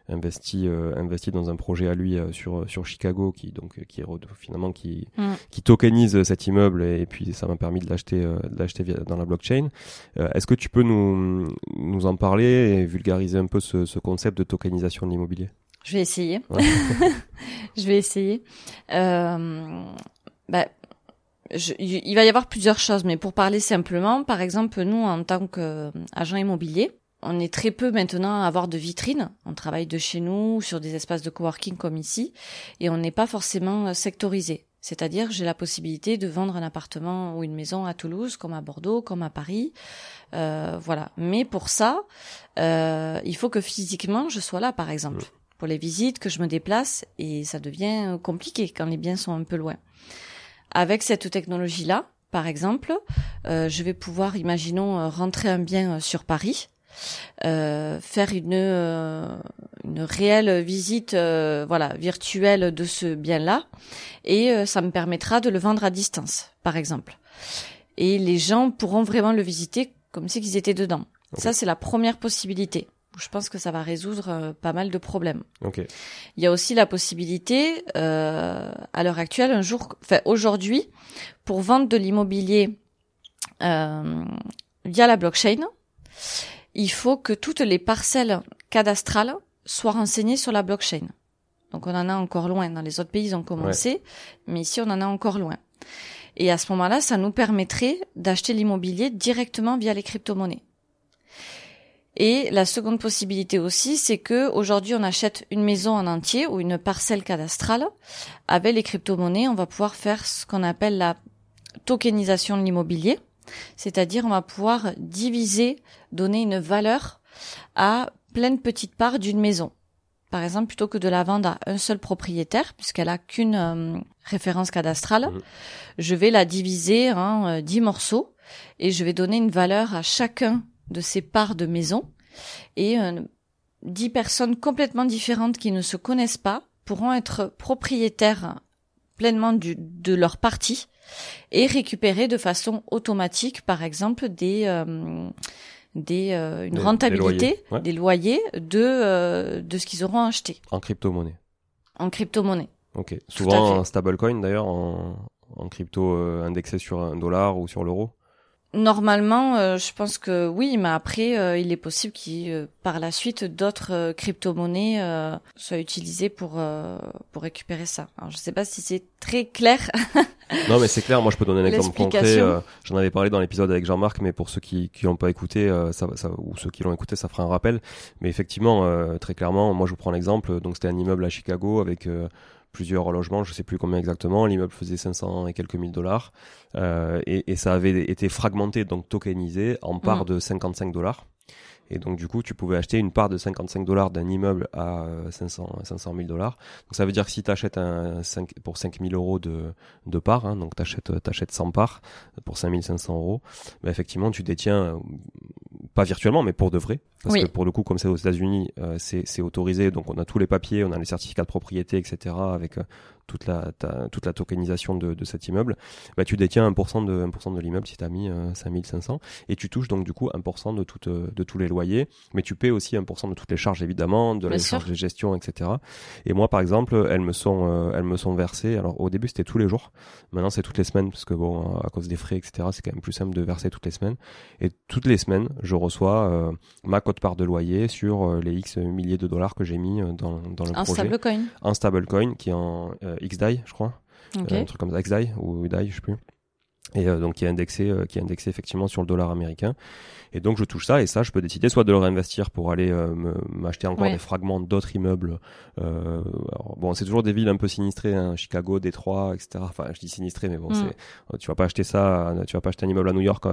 investi investi dans un projet à lui sur sur Chicago, qui donc qui est finalement qui mm. qui tokenise cet immeuble. Et, puis, ça m'a permis de l'acheter de l'acheter dans la blockchain. Est-ce que tu peux nous nous en parler et vulgariser un peu ce, ce concept de tokenisation de l'immobilier? Je vais essayer. je vais essayer. Euh, bah, je, il va y avoir plusieurs choses, mais pour parler simplement, par exemple, nous, en tant qu'agent immobilier, on est très peu maintenant à avoir de vitrines. On travaille de chez nous, sur des espaces de coworking comme ici, et on n'est pas forcément sectorisé. C'est-à-dire, j'ai la possibilité de vendre un appartement ou une maison à Toulouse, comme à Bordeaux, comme à Paris, euh, voilà. Mais pour ça, euh, il faut que physiquement je sois là, par exemple pour les visites, que je me déplace et ça devient compliqué quand les biens sont un peu loin. Avec cette technologie-là, par exemple, euh, je vais pouvoir, imaginons, euh, rentrer un bien euh, sur Paris, euh, faire une euh, une réelle visite, euh, voilà, virtuelle de ce bien-là, et ça me permettra de le vendre à distance, par exemple. Et les gens pourront vraiment le visiter comme si ils étaient dedans. Ça, c'est la première possibilité je pense que ça va résoudre euh, pas mal de problèmes. Okay. Il y a aussi la possibilité, euh, à l'heure actuelle, un jour, enfin aujourd'hui, pour vendre de l'immobilier euh, via la blockchain, il faut que toutes les parcelles cadastrales soient renseignées sur la blockchain. Donc on en a encore loin. Dans les autres pays, ils ont commencé, mais ici on en a encore loin. Et à ce moment-là, ça nous permettrait d'acheter l'immobilier directement via les crypto-monnaies. Et la seconde possibilité aussi, c'est que aujourd'hui on achète une maison en entier ou une parcelle cadastrale. Avec les crypto-monnaies, on va pouvoir faire ce qu'on appelle la tokenisation de l'immobilier. C'est-à-dire on va pouvoir diviser, donner une valeur à plein de petites parts d'une maison. Par exemple, plutôt que de la vendre à un seul propriétaire, puisqu'elle a qu'une euh, référence cadastrale, mmh. je vais la diviser en euh, dix morceaux et je vais donner une valeur à chacun de ces parts de maison et euh, dix personnes complètement différentes qui ne se connaissent pas pourront être propriétaires pleinement du, de leur partie et récupérer de façon automatique, par exemple, des euh, des euh, une rentabilité, des loyers, de de ce qu'ils auront acheté. En crypto-monnaie. En crypto-monnaie. Ok. Souvent un stablecoin d'ailleurs en, en crypto indexé sur un dollar ou sur l'euro. Normalement, euh, je pense que oui, mais après, euh, il est possible qu'il, euh, par la suite, d'autres crypto-monnaies soient utilisées pour pour récupérer ça. Alors, je sais pas si c'est très clair. non, mais c'est clair. Moi, je peux donner un exemple concret. J'en avais parlé dans l'épisode avec Jean-Marc, mais pour ceux qui qui l'ont pas écouté, ça, ça, ou ceux qui l'ont écouté, ça fera un rappel. Mais effectivement, très clairement, moi, je vous prends l'exemple. Donc, c'était un immeuble à Chicago avec plusieurs logements, je sais plus combien exactement. L'immeuble faisait 500 et quelques mille dollars euh, et, et, ça avait été fragmenté, donc tokenisé en mm. de 55 dollars. Et donc, du coup, tu pouvais acheter une part de 55 dollars d'un immeuble à 500, 500 000 dollars. Donc, ça veut dire que si tu achètes un 5, pour 5 000 euros de, de part, hein, donc tu achètes, achètes 100 parts pour 5 500 euros, bah, effectivement, tu détiens, pas virtuellement, mais pour de vrai. Parce que pour le coup, comme c'est aux États-Unis, euh, c'est autorisé. Donc, on a tous les papiers, on a les certificats de propriété, etc. avec euh, toute la, toute la tokenisation de, de cet immeuble, bah, tu détiens 1% de, 1% de l'immeuble si tu as mis euh, 5500 et tu touches donc du coup 1% de, tout, euh, de tous les loyers, mais tu paies aussi 1% de toutes les charges évidemment, de la charge de gestion, etc. Et moi par exemple, elles me sont, euh, elles me sont versées, alors au début c'était tous les jours, maintenant c'est toutes les semaines parce que bon, à cause des frais, etc., c'est quand même plus simple de verser toutes les semaines. Et toutes les semaines, je reçois euh, ma cote-part de loyer sur les X milliers de dollars que j'ai mis dans, dans le un projet. Un stablecoin. Un stablecoin qui est en XDAI, je crois. Euh, un truc comme ça, XDAI ou DAI, je sais plus. Et euh, donc qui est indexé, euh, qui est indexé effectivement sur le dollar américain. Et donc je touche ça et ça, je peux décider soit de le réinvestir pour aller m'acheter encore des fragments d'autres immeubles. bon, c'est toujours des villes un peu sinistrées, hein, Chicago, Détroit, etc. Enfin, je dis sinistré, mais bon, mm. c'est, tu vas pas acheter ça, tu vas pas acheter un immeuble à New York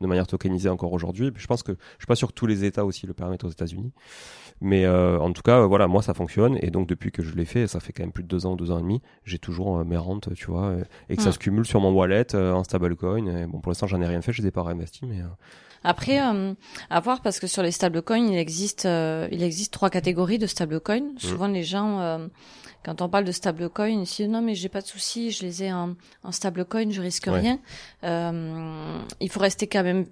de manière tokenisée encore aujourd'hui. Je pense que je suis pas sûr que tous les États aussi le permettent aux États-Unis. Mais euh, en tout cas, euh, voilà, moi ça fonctionne et donc depuis que je l'ai fait, ça fait quand même plus de deux ans, deux ans et demi, j'ai toujours euh, mes rentes, tu vois, et que ça se cumule sur mon wallet en stablecoin. Et bon, pour l'instant, j'en ai rien fait, je les ai pas réinvestis, mais. Après, à voir parce que sur les stablecoins, il existe, il existe trois catégories de stablecoins. Mmh. Souvent, les gens quand on parle de stablecoin, ils disent non mais j'ai pas de souci, je les ai en, en stablecoin, je risque rien. Euh, il faut rester quand même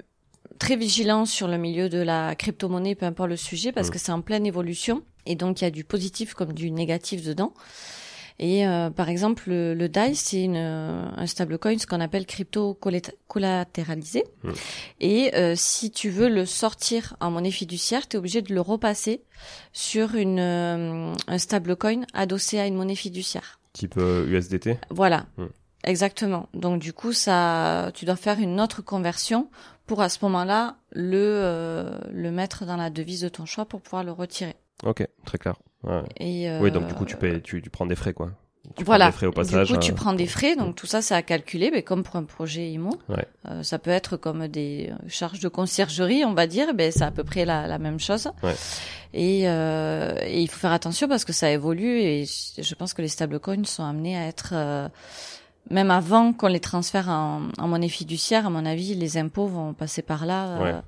très vigilant sur le milieu de la crypto-monnaie, peu importe le sujet, parce mm. que c'est en pleine évolution. Et donc, il y a du positif comme du négatif dedans. Et euh, par exemple, le, le DAI, c'est un stablecoin, ce qu'on appelle crypto collatéralisé. Mm. Et euh, si tu veux le sortir en monnaie fiduciaire, tu es obligé de le repasser sur une, euh, un stablecoin adossé à une monnaie fiduciaire. Type USDT Voilà. Mm. Exactement. Donc du coup, ça, tu dois faire une autre conversion pour à ce moment-là le euh, le mettre dans la devise de ton choix pour pouvoir le retirer. Ok, très clair. Et euh, oui, donc du coup tu paies, tu, tu prends des frais quoi. Tu voilà. Des frais au passage. Du coup, tu euh, prends des frais, donc tout ça, c'est à calculer, mais comme pour un projet IMO. Ouais. Euh, ça peut être comme des charges de conciergerie, on va dire, ben c'est à peu près la, la même chose. Ouais. Et, euh, et, il faut faire attention parce que ça évolue et je pense que les stablecoins sont amenés à être même avant qu'on les transfère en, en, monnaie fiduciaire, à mon avis, les impôts vont passer par là euh,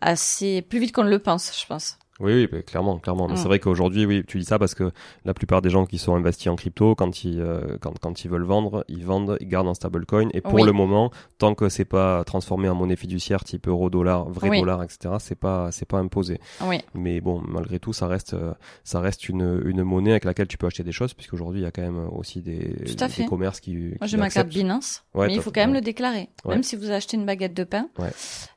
assez plus vite qu'on ne le pense, je pense. Oui, oui clairement, clairement. Mais c'est mm. vrai qu'aujourd'hui, oui, tu dis ça parce que la plupart des gens qui sont investis en crypto, quand ils, euh, quand, quand ils veulent vendre, ils vendent, ils gardent un stablecoin. Et pour le moment, tant que c'est pas transformé en monnaie fiduciaire type euro, dollar, vrai dollar, etc., c'est pas, c'est pas imposé. Oui. Mais bon, malgré tout, ça reste, euh, ça reste une, une monnaie avec laquelle tu peux acheter des choses, puisqu'aujourd'hui, il y a quand même aussi des, des commerces qui. Moi, j'ai ma carte Binance, mais il faut quand même le déclarer, même si vous achetez une baguette de pain.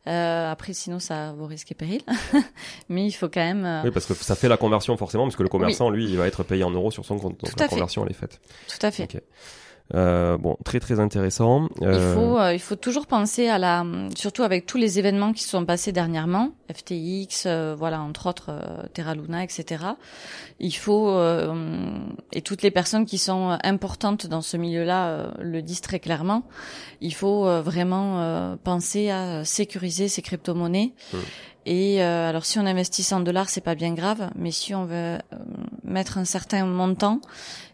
Euh, après, sinon, ça vous risquez péril. mais il faut quand même euh, oui, parce que ça fait la conversion forcément, parce que le commerçant, lui, il va être payé en euros sur son compte. Donc la conversion, elle est faite. Tout à fait. Euh, bon, très très intéressant. Euh... Il faut euh, il faut toujours penser à la, surtout avec tous les événements qui se sont passés dernièrement, FTX, euh, voilà entre autres Terra Luna, etc. Il faut et toutes les personnes qui sont importantes dans ce milieu-là le disent très clairement. Il faut vraiment penser à sécuriser ces crypto-monnaies. Mmh. Et euh, alors si on investit 100 dollars, c'est pas bien grave, mais si on veut euh, mettre un certain montant,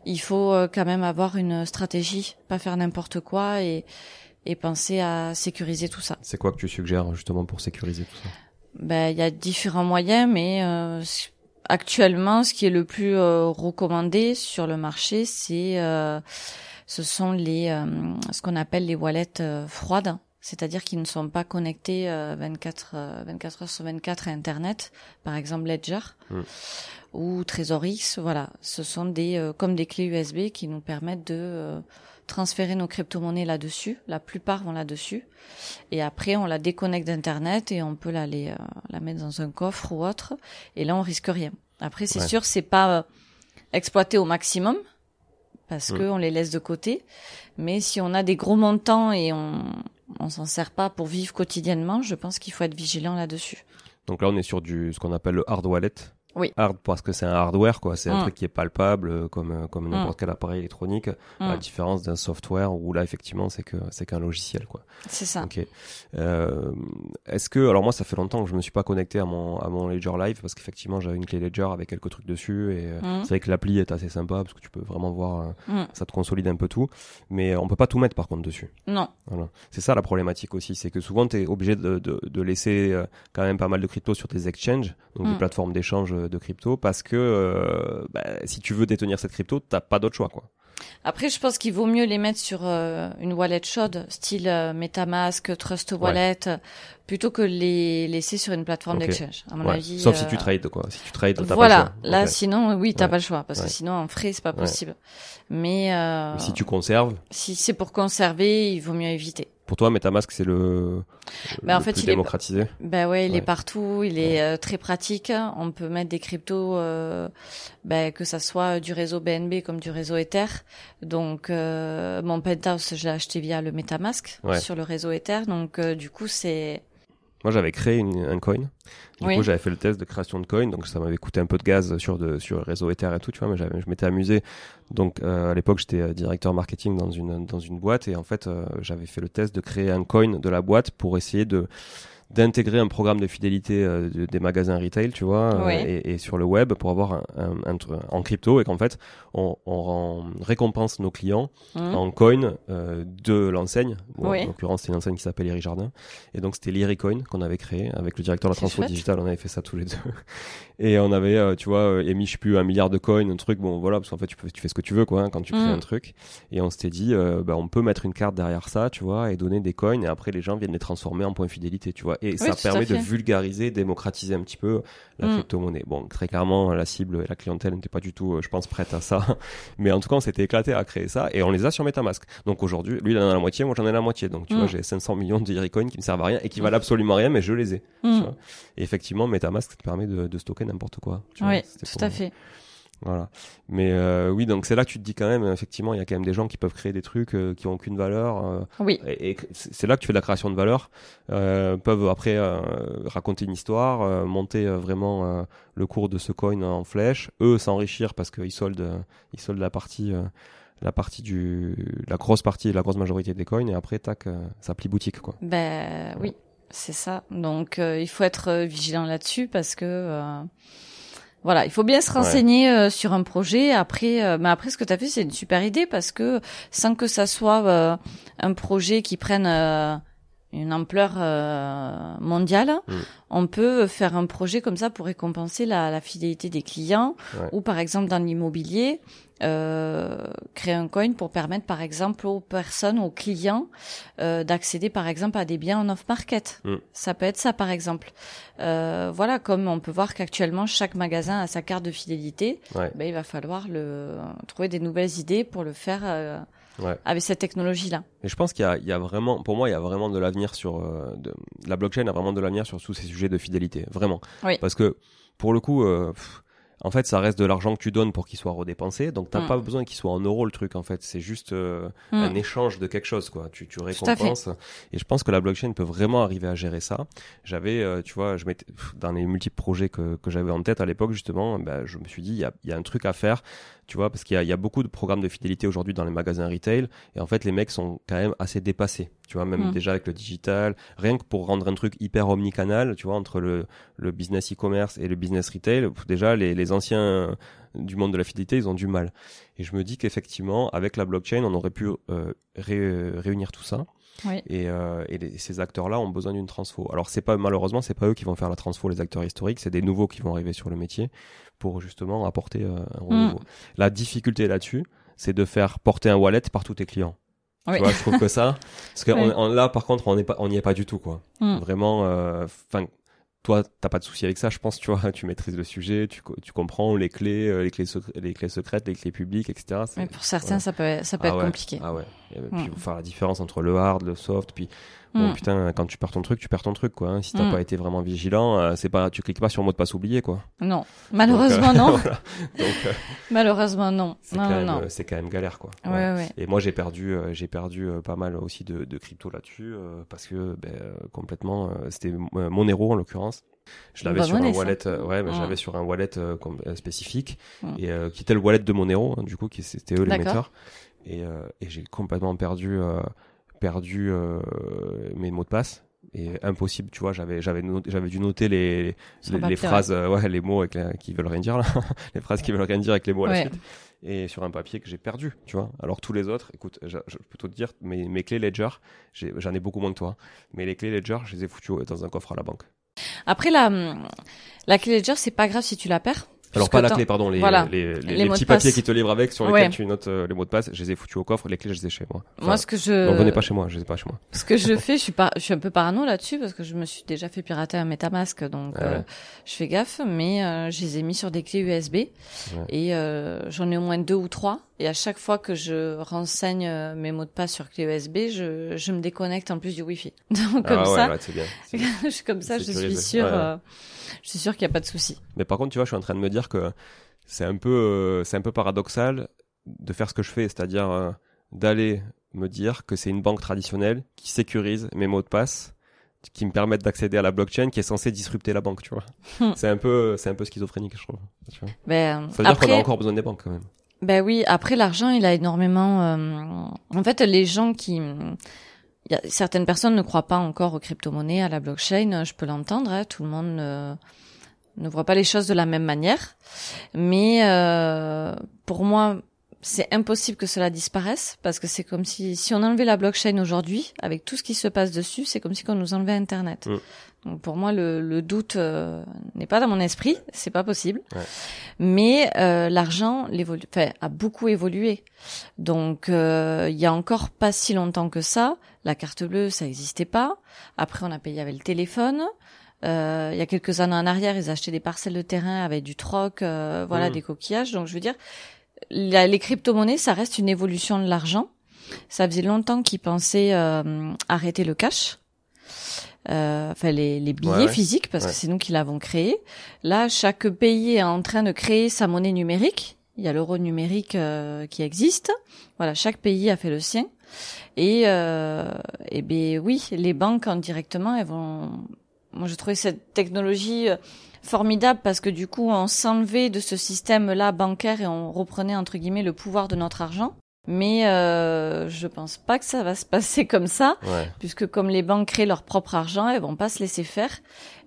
il faut euh, quand même avoir une stratégie, pas faire n'importe quoi et et penser à sécuriser tout ça. C'est quoi que tu suggères justement pour sécuriser tout ça? Ben il y a différents moyens, mais actuellement, ce qui est le plus recommandé sur le marché, c'est ce sont les ce qu'on appelle les wallets froides c'est-à-dire qu'ils ne sont pas connectés 24, euh, 24 euh, heures sur 24 à Internet, par exemple Ledger mm. ou TresorX. Voilà, ce sont des euh, comme des clés USB qui nous permettent de transférer nos crypto-monnaies là-dessus. La plupart vont là-dessus, et après on la déconnecte d'Internet et on peut la, la mettre dans un coffre ou autre. Et là on risque rien. Après c'est sûr c'est pas exploité au maximum parce mm. que on les laisse de côté. Mais si on a des gros montants et on on s'en sert pas pour vivre quotidiennement, je pense qu'il faut être vigilant là-dessus. Donc là, on est sur du ce qu'on appelle le hard wallet. Oui. Hard parce que c'est un hardware, quoi. C'est un Mm. truc qui est palpable, euh, comme euh, comme n'importe quel appareil électronique. À la Mm. différence d'un software où là, effectivement, c'est que c'est qu'un logiciel, quoi. C'est ça. Ok. Euh, Est-ce que alors moi, ça fait longtemps que je me suis pas connecté à mon à mon Ledger Live parce qu'effectivement, j'avais une clé Ledger avec quelques trucs dessus et Mm. c'est vrai que l'appli est assez sympa parce que tu peux vraiment voir, Mm. ça te consolide un peu tout, mais on peut pas tout mettre par contre dessus. Non. Voilà. C'est ça la problématique aussi, c'est que souvent tu es obligé de, de, de laisser quand même pas mal de crypto sur tes exchanges, donc des Mm. plateformes d'échange de crypto, parce que euh, bah, si tu veux détenir cette crypto, t'as pas d'autre choix quoi. Après, je pense qu'il vaut mieux les mettre sur euh, une wallet chaude, style euh, MetaMask, Trust Wallet, plutôt que les laisser sur une plateforme Ok. d'exchange. À mon Ouais. avis. Sauf si euh, tu trades quoi. Si tu trades, t'as Voilà. pas le choix. Là, Ok. sinon, oui, t'as Ouais. pas le choix, parce Ouais. que sinon, en frais, c'est pas possible. Mais euh, Mais si tu conserves, si c'est pour conserver, il vaut mieux éviter. pour toi MetaMask c'est le, Bah, le en fait, plus il est- démocratisé. Ben ouais, il est partout, il est euh, très pratique. On peut mettre des cryptos, euh, ben, que ça soit du réseau BNB comme du réseau Ether. Donc euh, mon penthouse, je l'ai acheté via le MetaMask Ouais. sur le réseau Ether. Donc euh, du coup, c'est Moi, j'avais créé une, un coin. Du Oui. coup, j'avais fait le test de création de coin, donc ça m'avait coûté un peu de gaz sur de sur le réseau Ether et tout, tu vois, mais j'avais, je m'étais amusé. Donc, euh, à l'époque, j'étais euh, directeur marketing dans une dans une boîte et en fait, euh, j'avais fait le test de créer un coin de la boîte pour essayer de d'intégrer un programme de fidélité euh, de- des magasins retail, tu vois, euh, Oui. et, et sur le web pour avoir un, un- un en crypto et qu'en fait, on, on rend- récompense nos clients Hmm. en coin euh, de l'enseigne. Bon, Oui. En l'occurrence, c'était une enseigne qui s'appelle Iri Jardin. Et donc, c'était l'Iricoin qu'on avait créé avec le directeur de la C'est transfo digitale. On avait fait ça tous les deux. Et on avait, tu vois, émis, je sais plus, un milliard de coins, un truc. Bon, voilà, parce qu'en fait, tu, peux- tu fais ce que tu veux, quoi, hein, quand tu crées Mm. un truc. Et on s'était dit, bah, on peut mettre une carte derrière ça, tu vois, et donner des coins. Et après, les gens viennent les transformer en points fidélité, tu vois. Et ça permet de vulgariser, démocratiser un petit peu la Mm. crypto-monnaie. Bon, très clairement, la cible et la clientèle n'était pas du tout, euh, je pense, prête à ça. Mais en tout cas, on s'était éclaté à créer ça et on les a sur MetaMask. Donc aujourd'hui, lui, il en a la moitié, moi j'en ai la moitié. Donc tu Mm. vois, j'ai 500 millions de Iricoin qui me servent à rien et qui valent absolument rien, mais je les ai. tu vois. Et effectivement, MetaMask, ça te permet de, de stocker n'importe quoi. tu. Oui, tout à fait. Voilà. Mais euh, oui, donc c'est là que tu te dis quand même, effectivement, il y a quand même des gens qui peuvent créer des trucs euh, qui ont aucune valeur. euh, Oui. et, et c'est là que tu fais de la création de valeur. Peuvent après raconter une histoire, monter vraiment le cours de ce coin en flèche. Eux s'enrichir parce qu'ils soldent, ils soldent la partie, la partie du, la grosse partie, la grosse majorité des coins. Et après, tac, ça plie boutique quoi. Ben oui, c'est ça. Donc il faut être vigilant là-dessus parce que voilà, il faut bien se renseigner euh, sur un projet. Après, euh, mais après ce que tu as fait, c'est une super idée parce que sans que ça soit euh, un projet qui prenne euh, une ampleur euh, mondiale, Mm. on peut faire un projet comme ça pour récompenser la, la fidélité des clients Ouais. ou par exemple dans l'immobilier. Euh, créer un coin pour permettre par exemple aux personnes, aux clients euh, d'accéder par exemple à des biens en off-market. Mm. Ça peut être ça par exemple. Euh, voilà, comme on peut voir qu'actuellement chaque magasin a sa carte de fidélité, Ouais. ben, il va falloir le, trouver des nouvelles idées pour le faire euh, Ouais. avec cette technologie-là. Et je pense qu'il y y a vraiment, pour moi, il y a vraiment de l'avenir sur euh, de, la blockchain a vraiment de l'avenir sur tous ces sujets de fidélité, vraiment. Oui. Parce que pour le coup, euh, pff, en fait, ça reste de l'argent que tu donnes pour qu'il soit redépensé, donc t'as Mm. pas besoin qu'il soit en euros le truc. En fait, c'est juste euh, Mm. un échange de quelque chose, quoi. Tu, tu récompenses. Et je pense que la blockchain peut vraiment arriver à gérer ça. J'avais, euh, tu vois, je m'étais dans les multiples projets que, que j'avais en tête à l'époque justement, ben, je me suis dit, il y a, il y a un truc à faire, tu vois, parce qu'il y y a beaucoup de programmes de fidélité aujourd'hui dans les magasins retail, et en fait, les mecs sont quand même assez dépassés, tu vois, même Mm. déjà avec le digital, rien que pour rendre un truc hyper omnicanal, tu vois, entre le, le business e-commerce et le business retail, déjà, les, les anciens euh, du monde de la fidélité, ils ont du mal. Et je me dis qu'effectivement, avec la blockchain, on aurait pu euh, ré- réunir tout ça. Oui. Et, euh, et les- ces acteurs-là ont besoin d'une transfo. Alors c'est pas malheureusement c'est pas eux qui vont faire la transfo, les acteurs historiques, c'est des nouveaux qui vont arriver sur le métier pour justement apporter euh, un renouveau. La difficulté là-dessus, c'est de faire porter un wallet par tous tes clients. Oui. Tu vois, je trouve que ça, parce que Oui. on- on- là par contre on n'y est pas du tout quoi. Mm. Vraiment, enfin. Toi, t'as pas de souci avec ça, je pense, tu vois, tu maîtrises le sujet, tu, co- tu comprends les clés, euh, les clés, les clés secrètes, les clés publiques, etc. Mais pour certains, ça peut, ça peut Ah être ouais, compliqué. Ah ouais. Et puis, faut faire la différence entre le hard, le soft, puis bon, Mm. putain, quand tu perds ton truc, tu perds ton truc, quoi. hein. Si t'as Mm. pas été vraiment vigilant, euh, c'est pas, tu cliques pas sur mot de passe oublié, quoi. Non, Donc, malheureusement euh, non. voilà. Donc, euh, Malheureusement non. c'est Non, quand, non, quand même galère, quoi. Ouais, Ouais. ouais. Et moi, j'ai perdu, j'ai perdu pas mal aussi de, de crypto là-dessus, parce que ben, complètement, c'était mon héros en l'occurrence. Je l'avais sur un wallet, ouais, Ouais. j'avais sur un wallet spécifique et qui était le wallet de Monero, hein, du coup, qui c'était eux D'accord. l'émetteur. Et, et j'ai complètement perdu, perdu euh, mes mots de passe. Et impossible, tu vois, j'avais, j'avais, j'avais dû noter les, les, phrases, euh, ouais, les mots avec la- qui veulent rien dire là, les phrases qui veulent rien dire avec les mots à la suite. Et sur un papier que j'ai perdu, tu vois. Alors tous les autres, écoute, je, peux te dire, mes, mes clés Ledger, j'en ai, beaucoup moins que toi, mais les clés Ledger, je les ai foutues dans un coffre à la banque. Après la la clé Ledger, c'est pas grave si tu la perds. Alors pas la clé, pardon, les, voilà, les, petits papiers qui te livrent avec, sur lesquels Ouais. tu notes euh, les mots de passe, je les ai foutus au coffre, les clés je les ai chez moi. Enfin, Moi, ce que je non, venez pas chez moi, je les ai pas chez moi. Ce que je fais, je suis pas, je suis un peu parano là-dessus parce que je me suis déjà fait pirater un MetaMask, donc Ah euh, je fais gaffe. Mais euh, je les ai mis sur des clés USB et euh, j'en ai au moins deux ou trois. Et à chaque fois que je renseigne mes mots de passe sur clé USB, je, je me déconnecte en plus du Wi-Fi. Donc comme ah ça, ouais, bien. comme ça, je suis sûre, je suis sûre qu'il y a pas de souci. Mais par contre, tu vois, je suis en train de me dire que c'est un peu, euh, c'est un peu paradoxal de faire ce que je fais, c'est-à-dire euh, d'aller me dire que c'est une banque traditionnelle qui sécurise mes mots de passe, qui me permettent d'accéder à la blockchain, qui est censée disrupter la banque, tu vois. Hmm. c'est un peu, c'est un peu schizophrénique, je trouve. Tu vois. Ben, Ça veut dire après, qu'on a encore besoin des banques quand même. Ben oui, après l'argent, il a énormément. euh, En fait, les gens qui, certaines personnes ne croient pas encore aux crypto-monnaies, à la blockchain. Je peux l'entendre. hein, tout le monde ne voit pas les choses de la même manière. Mais euh, pour moi, c'est impossible que cela disparaisse parce que c'est comme si si on enlevait la blockchain aujourd'hui, avec tout ce qui se passe dessus, c'est comme si on nous enlevait Internet. Mm. Donc pour moi, le, le doute euh, n'est pas dans mon esprit, c'est pas possible. Ouais. Mais euh, l'argent enfin, a beaucoup évolué. Donc euh, il y a encore pas si longtemps que ça, la carte bleue, ça n'existait pas. Après, on a payé avec le téléphone. Euh, il y a quelques années en arrière, ils achetaient des parcelles de terrain avec du troc, euh, voilà, Mm. des coquillages. Donc je veux dire, la- les crypto-monnaies, ça reste une évolution de l'argent. Ça faisait longtemps qu'ils pensaient euh, arrêter le cash. Euh, enfin les, les billets Ouais, ouais. physiques parce Ouais. que c'est nous qui l'avons créé. Là, chaque pays est en train de créer sa monnaie numérique. Il y a l'euro numérique euh, qui existe. Voilà, chaque pays a fait le sien. Et, euh, et ben oui, les banques indirectement, elles vont. Moi, je trouvais cette technologie euh, formidable parce que du coup, on s'enlevait de ce système-là bancaire et on reprenait entre guillemets le pouvoir de notre argent. Mais euh, je pense pas que ça va se passer comme ça Ouais. puisque comme les banques créent leur propre argent, elles vont pas se laisser faire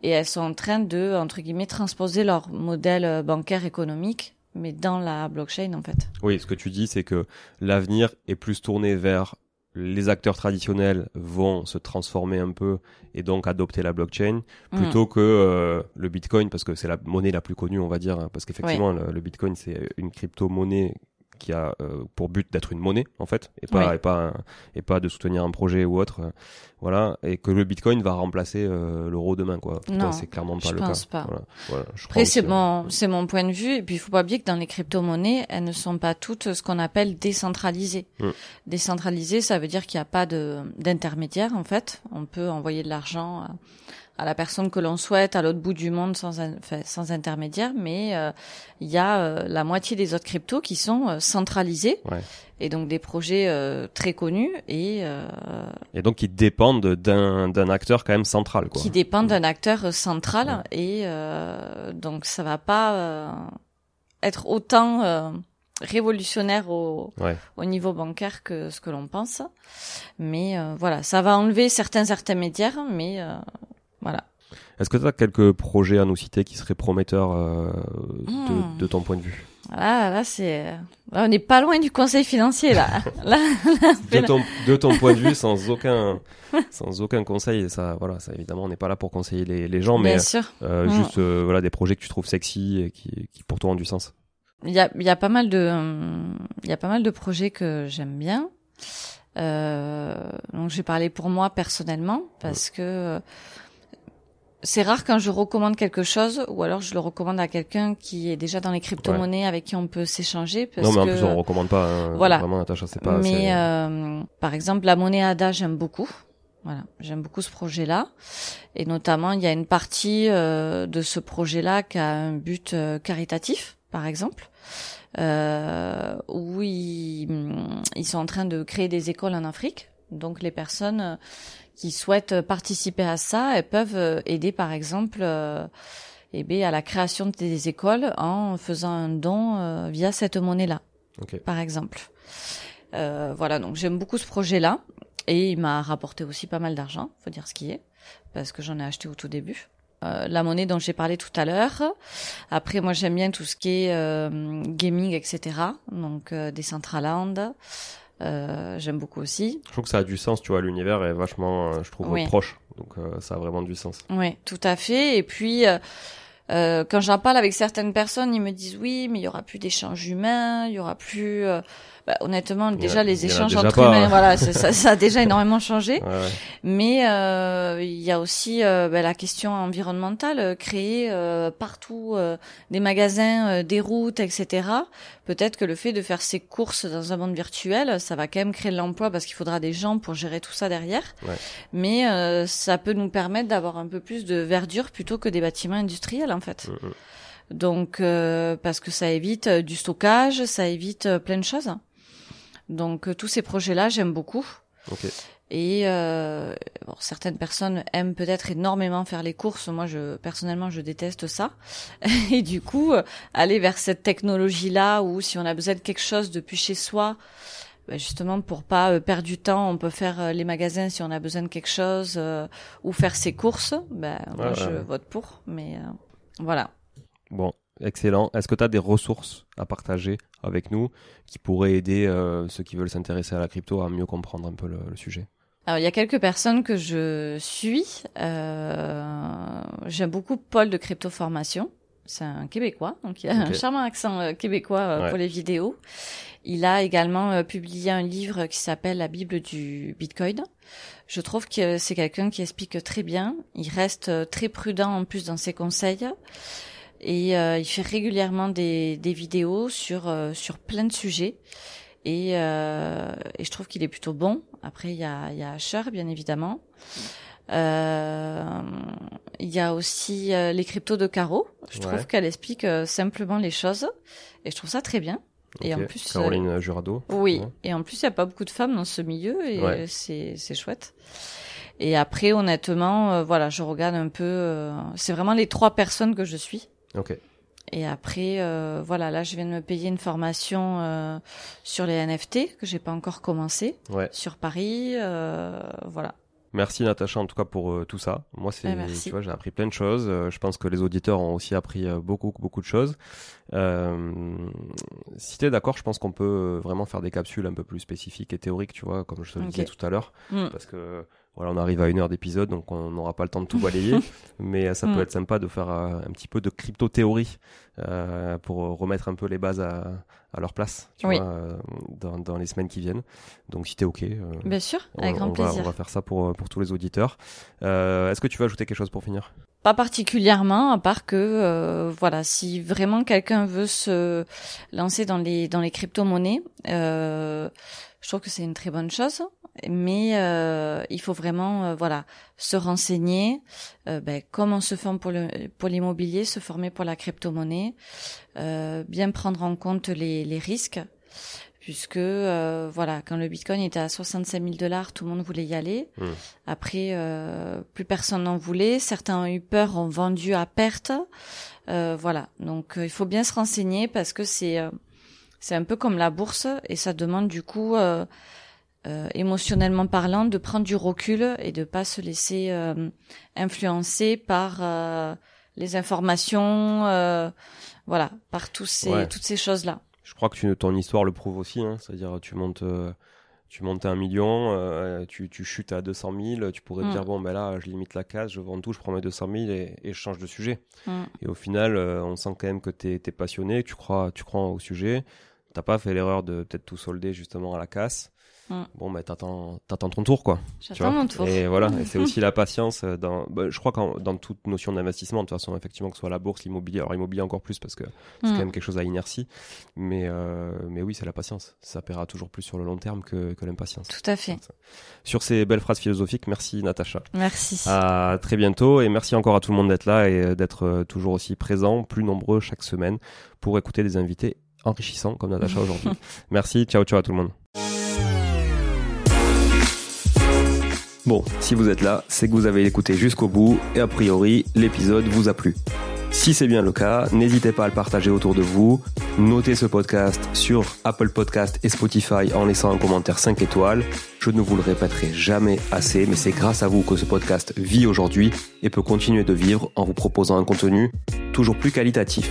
et elles sont en train de entre guillemets transposer leur modèle euh, bancaire économique mais dans la blockchain en fait. Oui, ce que tu dis, c'est que l'avenir est plus tourné vers les acteurs traditionnels vont se transformer un peu et donc adopter la blockchain Mm. plutôt que euh, le Bitcoin parce que c'est la monnaie la plus connue, on va dire, hein, parce qu'effectivement le, le Bitcoin c'est une crypto-monnaie qui a euh, pour but d'être une monnaie en fait et pas et pas et pas de soutenir un projet ou autre, euh, voilà, et que le Bitcoin va remplacer euh, l'euro demain quoi. Non, c'est clairement pas je le pense cas. pas. Voilà, voilà, je Après c'est aussi, mon c'est mon point de vue et puis il faut pas oublier que dans les crypto-monnaies, elles ne sont pas toutes ce qu'on appelle décentralisées. Mm. Décentralisées, ça veut dire qu'il n'y a pas de d'intermédiaire en fait. On peut envoyer de l'argent à, la personne que l'on souhaite à l'autre bout du monde sans in- enfin, sans intermédiaire, mais euh, il y a euh, la moitié des autres cryptos qui sont euh, centralisés Ouais. et donc des projets euh, très connus et euh, Et donc ils dépendent d'un d'un acteur quand même central quoi. qui dépendent d'un acteur central et euh, donc ça va pas euh, être autant euh, révolutionnaire au, Ouais. au niveau bancaire que ce que l'on pense. Mais euh, voilà, ça va enlever certains intermédiaires, mais euh, voilà. Est-ce que tu as quelques projets à nous citer qui seraient prometteurs euh, de, Hmm. de ton point de vue? Là, là, c'est, là, on n'est pas loin du conseil financier là. là, là, de ton, de ton point de vue, sans aucun, sans aucun conseil, ça, voilà, ça évidemment, on n'est pas là pour conseiller les, les gens, mais bien sûr. euh, Mm. juste euh, voilà des projets que tu trouves sexy et qui, qui pour toi ont du sens. Il y a, il y a pas mal de, il y a pas mal de projets que j'aime bien. Donc, j'ai parlé pour moi personnellement parce que c'est rare quand je recommande quelque chose ou alors je le recommande à quelqu'un qui est déjà dans les crypto-monnaies avec qui on peut s'échanger. Parce non, mais en que, plus on recommande pas. hein, Voilà. Vraiment, Natacha, c'est pas. c'est- mais euh, par exemple, la monnaie ADA, j'aime beaucoup. Voilà, j'aime beaucoup ce projet-là. Et notamment, il y a une partie euh, de ce projet-là qui a un but euh, caritatif, par exemple, euh, où ils, ils sont en train de créer des écoles en Afrique. Donc les personnes qui souhaitent participer à ça, elles peuvent aider par exemple eh bien, à la création des écoles en faisant un don via cette monnaie-là, par exemple. voilà, donc j'aime beaucoup ce projet-là et il m'a rapporté aussi pas mal d'argent, faut dire ce qui est, parce que j'en ai acheté au tout début. Euh, la monnaie dont j'ai parlé tout à l'heure. Après, moi, j'aime bien tout ce qui est euh, gaming, etc. Donc, euh, des Centraland. Euh, j'aime beaucoup aussi. Je trouve que ça a du sens, tu vois, l'univers est vachement, je trouve, proche. Donc, ça a vraiment du sens. Oui, tout à fait. Et puis, quand j'en parle avec certaines personnes, ils me disent oui, mais il y aura plus d'échanges humains, il y aura plus bah, honnêtement, déjà les échanges entre humains, hein. voilà, ça, ça, a déjà énormément changé. Ouais, Mais euh, il y a aussi euh, bah, la question environnementale, euh, créer euh, partout euh, des magasins, des routes, etc. Peut-être que le fait de faire ses courses dans un monde virtuel, ça va quand même créer de l'emploi parce qu'il faudra des gens pour gérer tout ça derrière. Ouais. Mais ça peut nous permettre d'avoir un peu plus de verdure plutôt que des bâtiments industriels en fait. Mm, mm. Donc parce que ça évite du stockage, ça évite plein de choses. Donc euh, tous ces projets-là, j'aime beaucoup. Et euh, bon, certaines personnes aiment peut-être énormément faire les courses. Moi, je personnellement, je déteste ça. Et du coup, euh, aller vers cette technologie-là, où si on a besoin de quelque chose depuis chez soi, ben justement pour pas euh, perdre du temps, on peut faire les magasins si on a besoin de quelque chose, ou faire ses courses. Ben, moi, je vote pour. Mais voilà. Bon, excellent. Est-ce que tu as des ressources à partager avec nous qui pourraient aider euh, ceux qui veulent s'intéresser à la crypto à mieux comprendre un peu le, sujet? Alors il y a quelques personnes que je suis. Euh, J'aime beaucoup Paul de Crypto Formation. C'est un Québécois, donc il a un charmant accent euh, québécois euh, pour les vidéos. Il a également publié un livre qui s'appelle La Bible du Bitcoin. Je trouve que c'est quelqu'un qui explique très bien. Il reste très prudent en plus dans ses conseils et euh, il fait régulièrement des, des vidéos sur euh, sur plein de sujets et, euh, et je trouve qu'il est plutôt bon. Après il y a il y a Asher bien évidemment. Euh, il y a aussi les cryptos de Caro. Je trouve qu'elle explique simplement les choses et je trouve ça très bien. Et en plus, Caroline Jurado. Oui. Et en plus, il y a pas beaucoup de femmes dans ce milieu et c'est c'est chouette. Et après, honnêtement, voilà, je regarde un peu. c'est vraiment les trois personnes que je suis. Ok. Et après, euh, voilà, là, je viens de me payer une formation euh, sur les NFT que j'ai pas encore commencé ouais. sur Paris. Euh, voilà. Merci Natacha en tout cas pour tout ça. Moi c'est eh, tu vois j'ai appris plein de choses. Je pense que les auditeurs ont aussi appris beaucoup beaucoup de choses. si tu es d'accord, je pense qu'on peut vraiment faire des capsules un peu plus spécifiques et théoriques, tu vois, comme je te le disais tout à l'heure mm. parce que voilà, on arrive à une heure d'épisode, donc on n'aura pas le temps de tout balayer, mais ça peut être sympa de faire un petit peu de crypto-théorie euh, pour remettre un peu les bases à, à leur place tu vois, euh, dans, dans, les semaines qui viennent. Donc si t'es ok, euh, bien sûr, avec on, grand plaisir. Va, on va faire ça pour pour tous les auditeurs. Est-ce que tu veux ajouter quelque chose pour finir? Pas particulièrement, à part que voilà, si vraiment quelqu'un veut se lancer dans les dans les crypto-monnaies, je trouve que c'est une très bonne chose mais euh, il faut vraiment euh, voilà se renseigner euh, ben, comment se forme pour le pour l'immobilier se former pour la crypto-monnaie euh, bien prendre en compte les, les risques puisque euh, voilà quand le bitcoin était à 65 000 dollars tout le monde voulait y aller. Mmh. après plus personne n'en voulait. Certains ont eu peur ont vendu à perte. Voilà. Donc il faut bien se renseigner parce que c'est c'est un peu comme la bourse et ça demande du coup euh, émotionnellement parlant, de prendre du recul et de pas se laisser euh, influencer par euh, les informations, voilà, par tous ces, toutes ces choses-là. Je crois que tu, ton histoire le prouve aussi, hein, c'est-à-dire tu montes, tu montes à un million, tu, tu chutes à 200 000, tu pourrais te mm. dire bon ben là je limite la case, je vends tout, je prends mes 200 000 et, et je change de sujet. Mm. Et au final, on sent quand même que tu es, passionné, tu crois, tu crois au sujet. T'as pas fait l'erreur de peut-être tout solder justement à la casse. Mm. Bon, bah, t'attends, t'attends ton tour, quoi. J'attends mon tour. Et voilà. et c'est aussi la patience euh, dans, bah, je crois que dans toute notion d'investissement, de toute façon, effectivement, que ce soit la bourse, l'immobilier, alors immobilier encore plus parce que c'est mm. quand même quelque chose à inertie. Mais, euh, mais oui, c'est la patience. Ça paiera toujours plus sur le long terme que, que l'impatience. Tout à fait. Sur ces belles phrases philosophiques, merci Natacha. Merci. À très bientôt et merci encore à tout le monde d'être là et euh, d'être toujours aussi présent, plus nombreux chaque semaine pour écouter des invités enrichissants comme Natacha aujourd'hui. merci. Ciao, ciao à tout le monde. Bon, si vous êtes là, c'est que vous avez écouté jusqu'au bout et a priori, l'épisode vous a plu. Si c'est bien le cas, n'hésitez pas à le partager autour de vous. Notez ce podcast sur Apple Podcast et Spotify en laissant un commentaire 5 étoiles. Je ne vous le répéterai jamais assez, mais c'est grâce à vous que ce podcast vit aujourd'hui et peut continuer de vivre en vous proposant un contenu toujours plus qualitatif.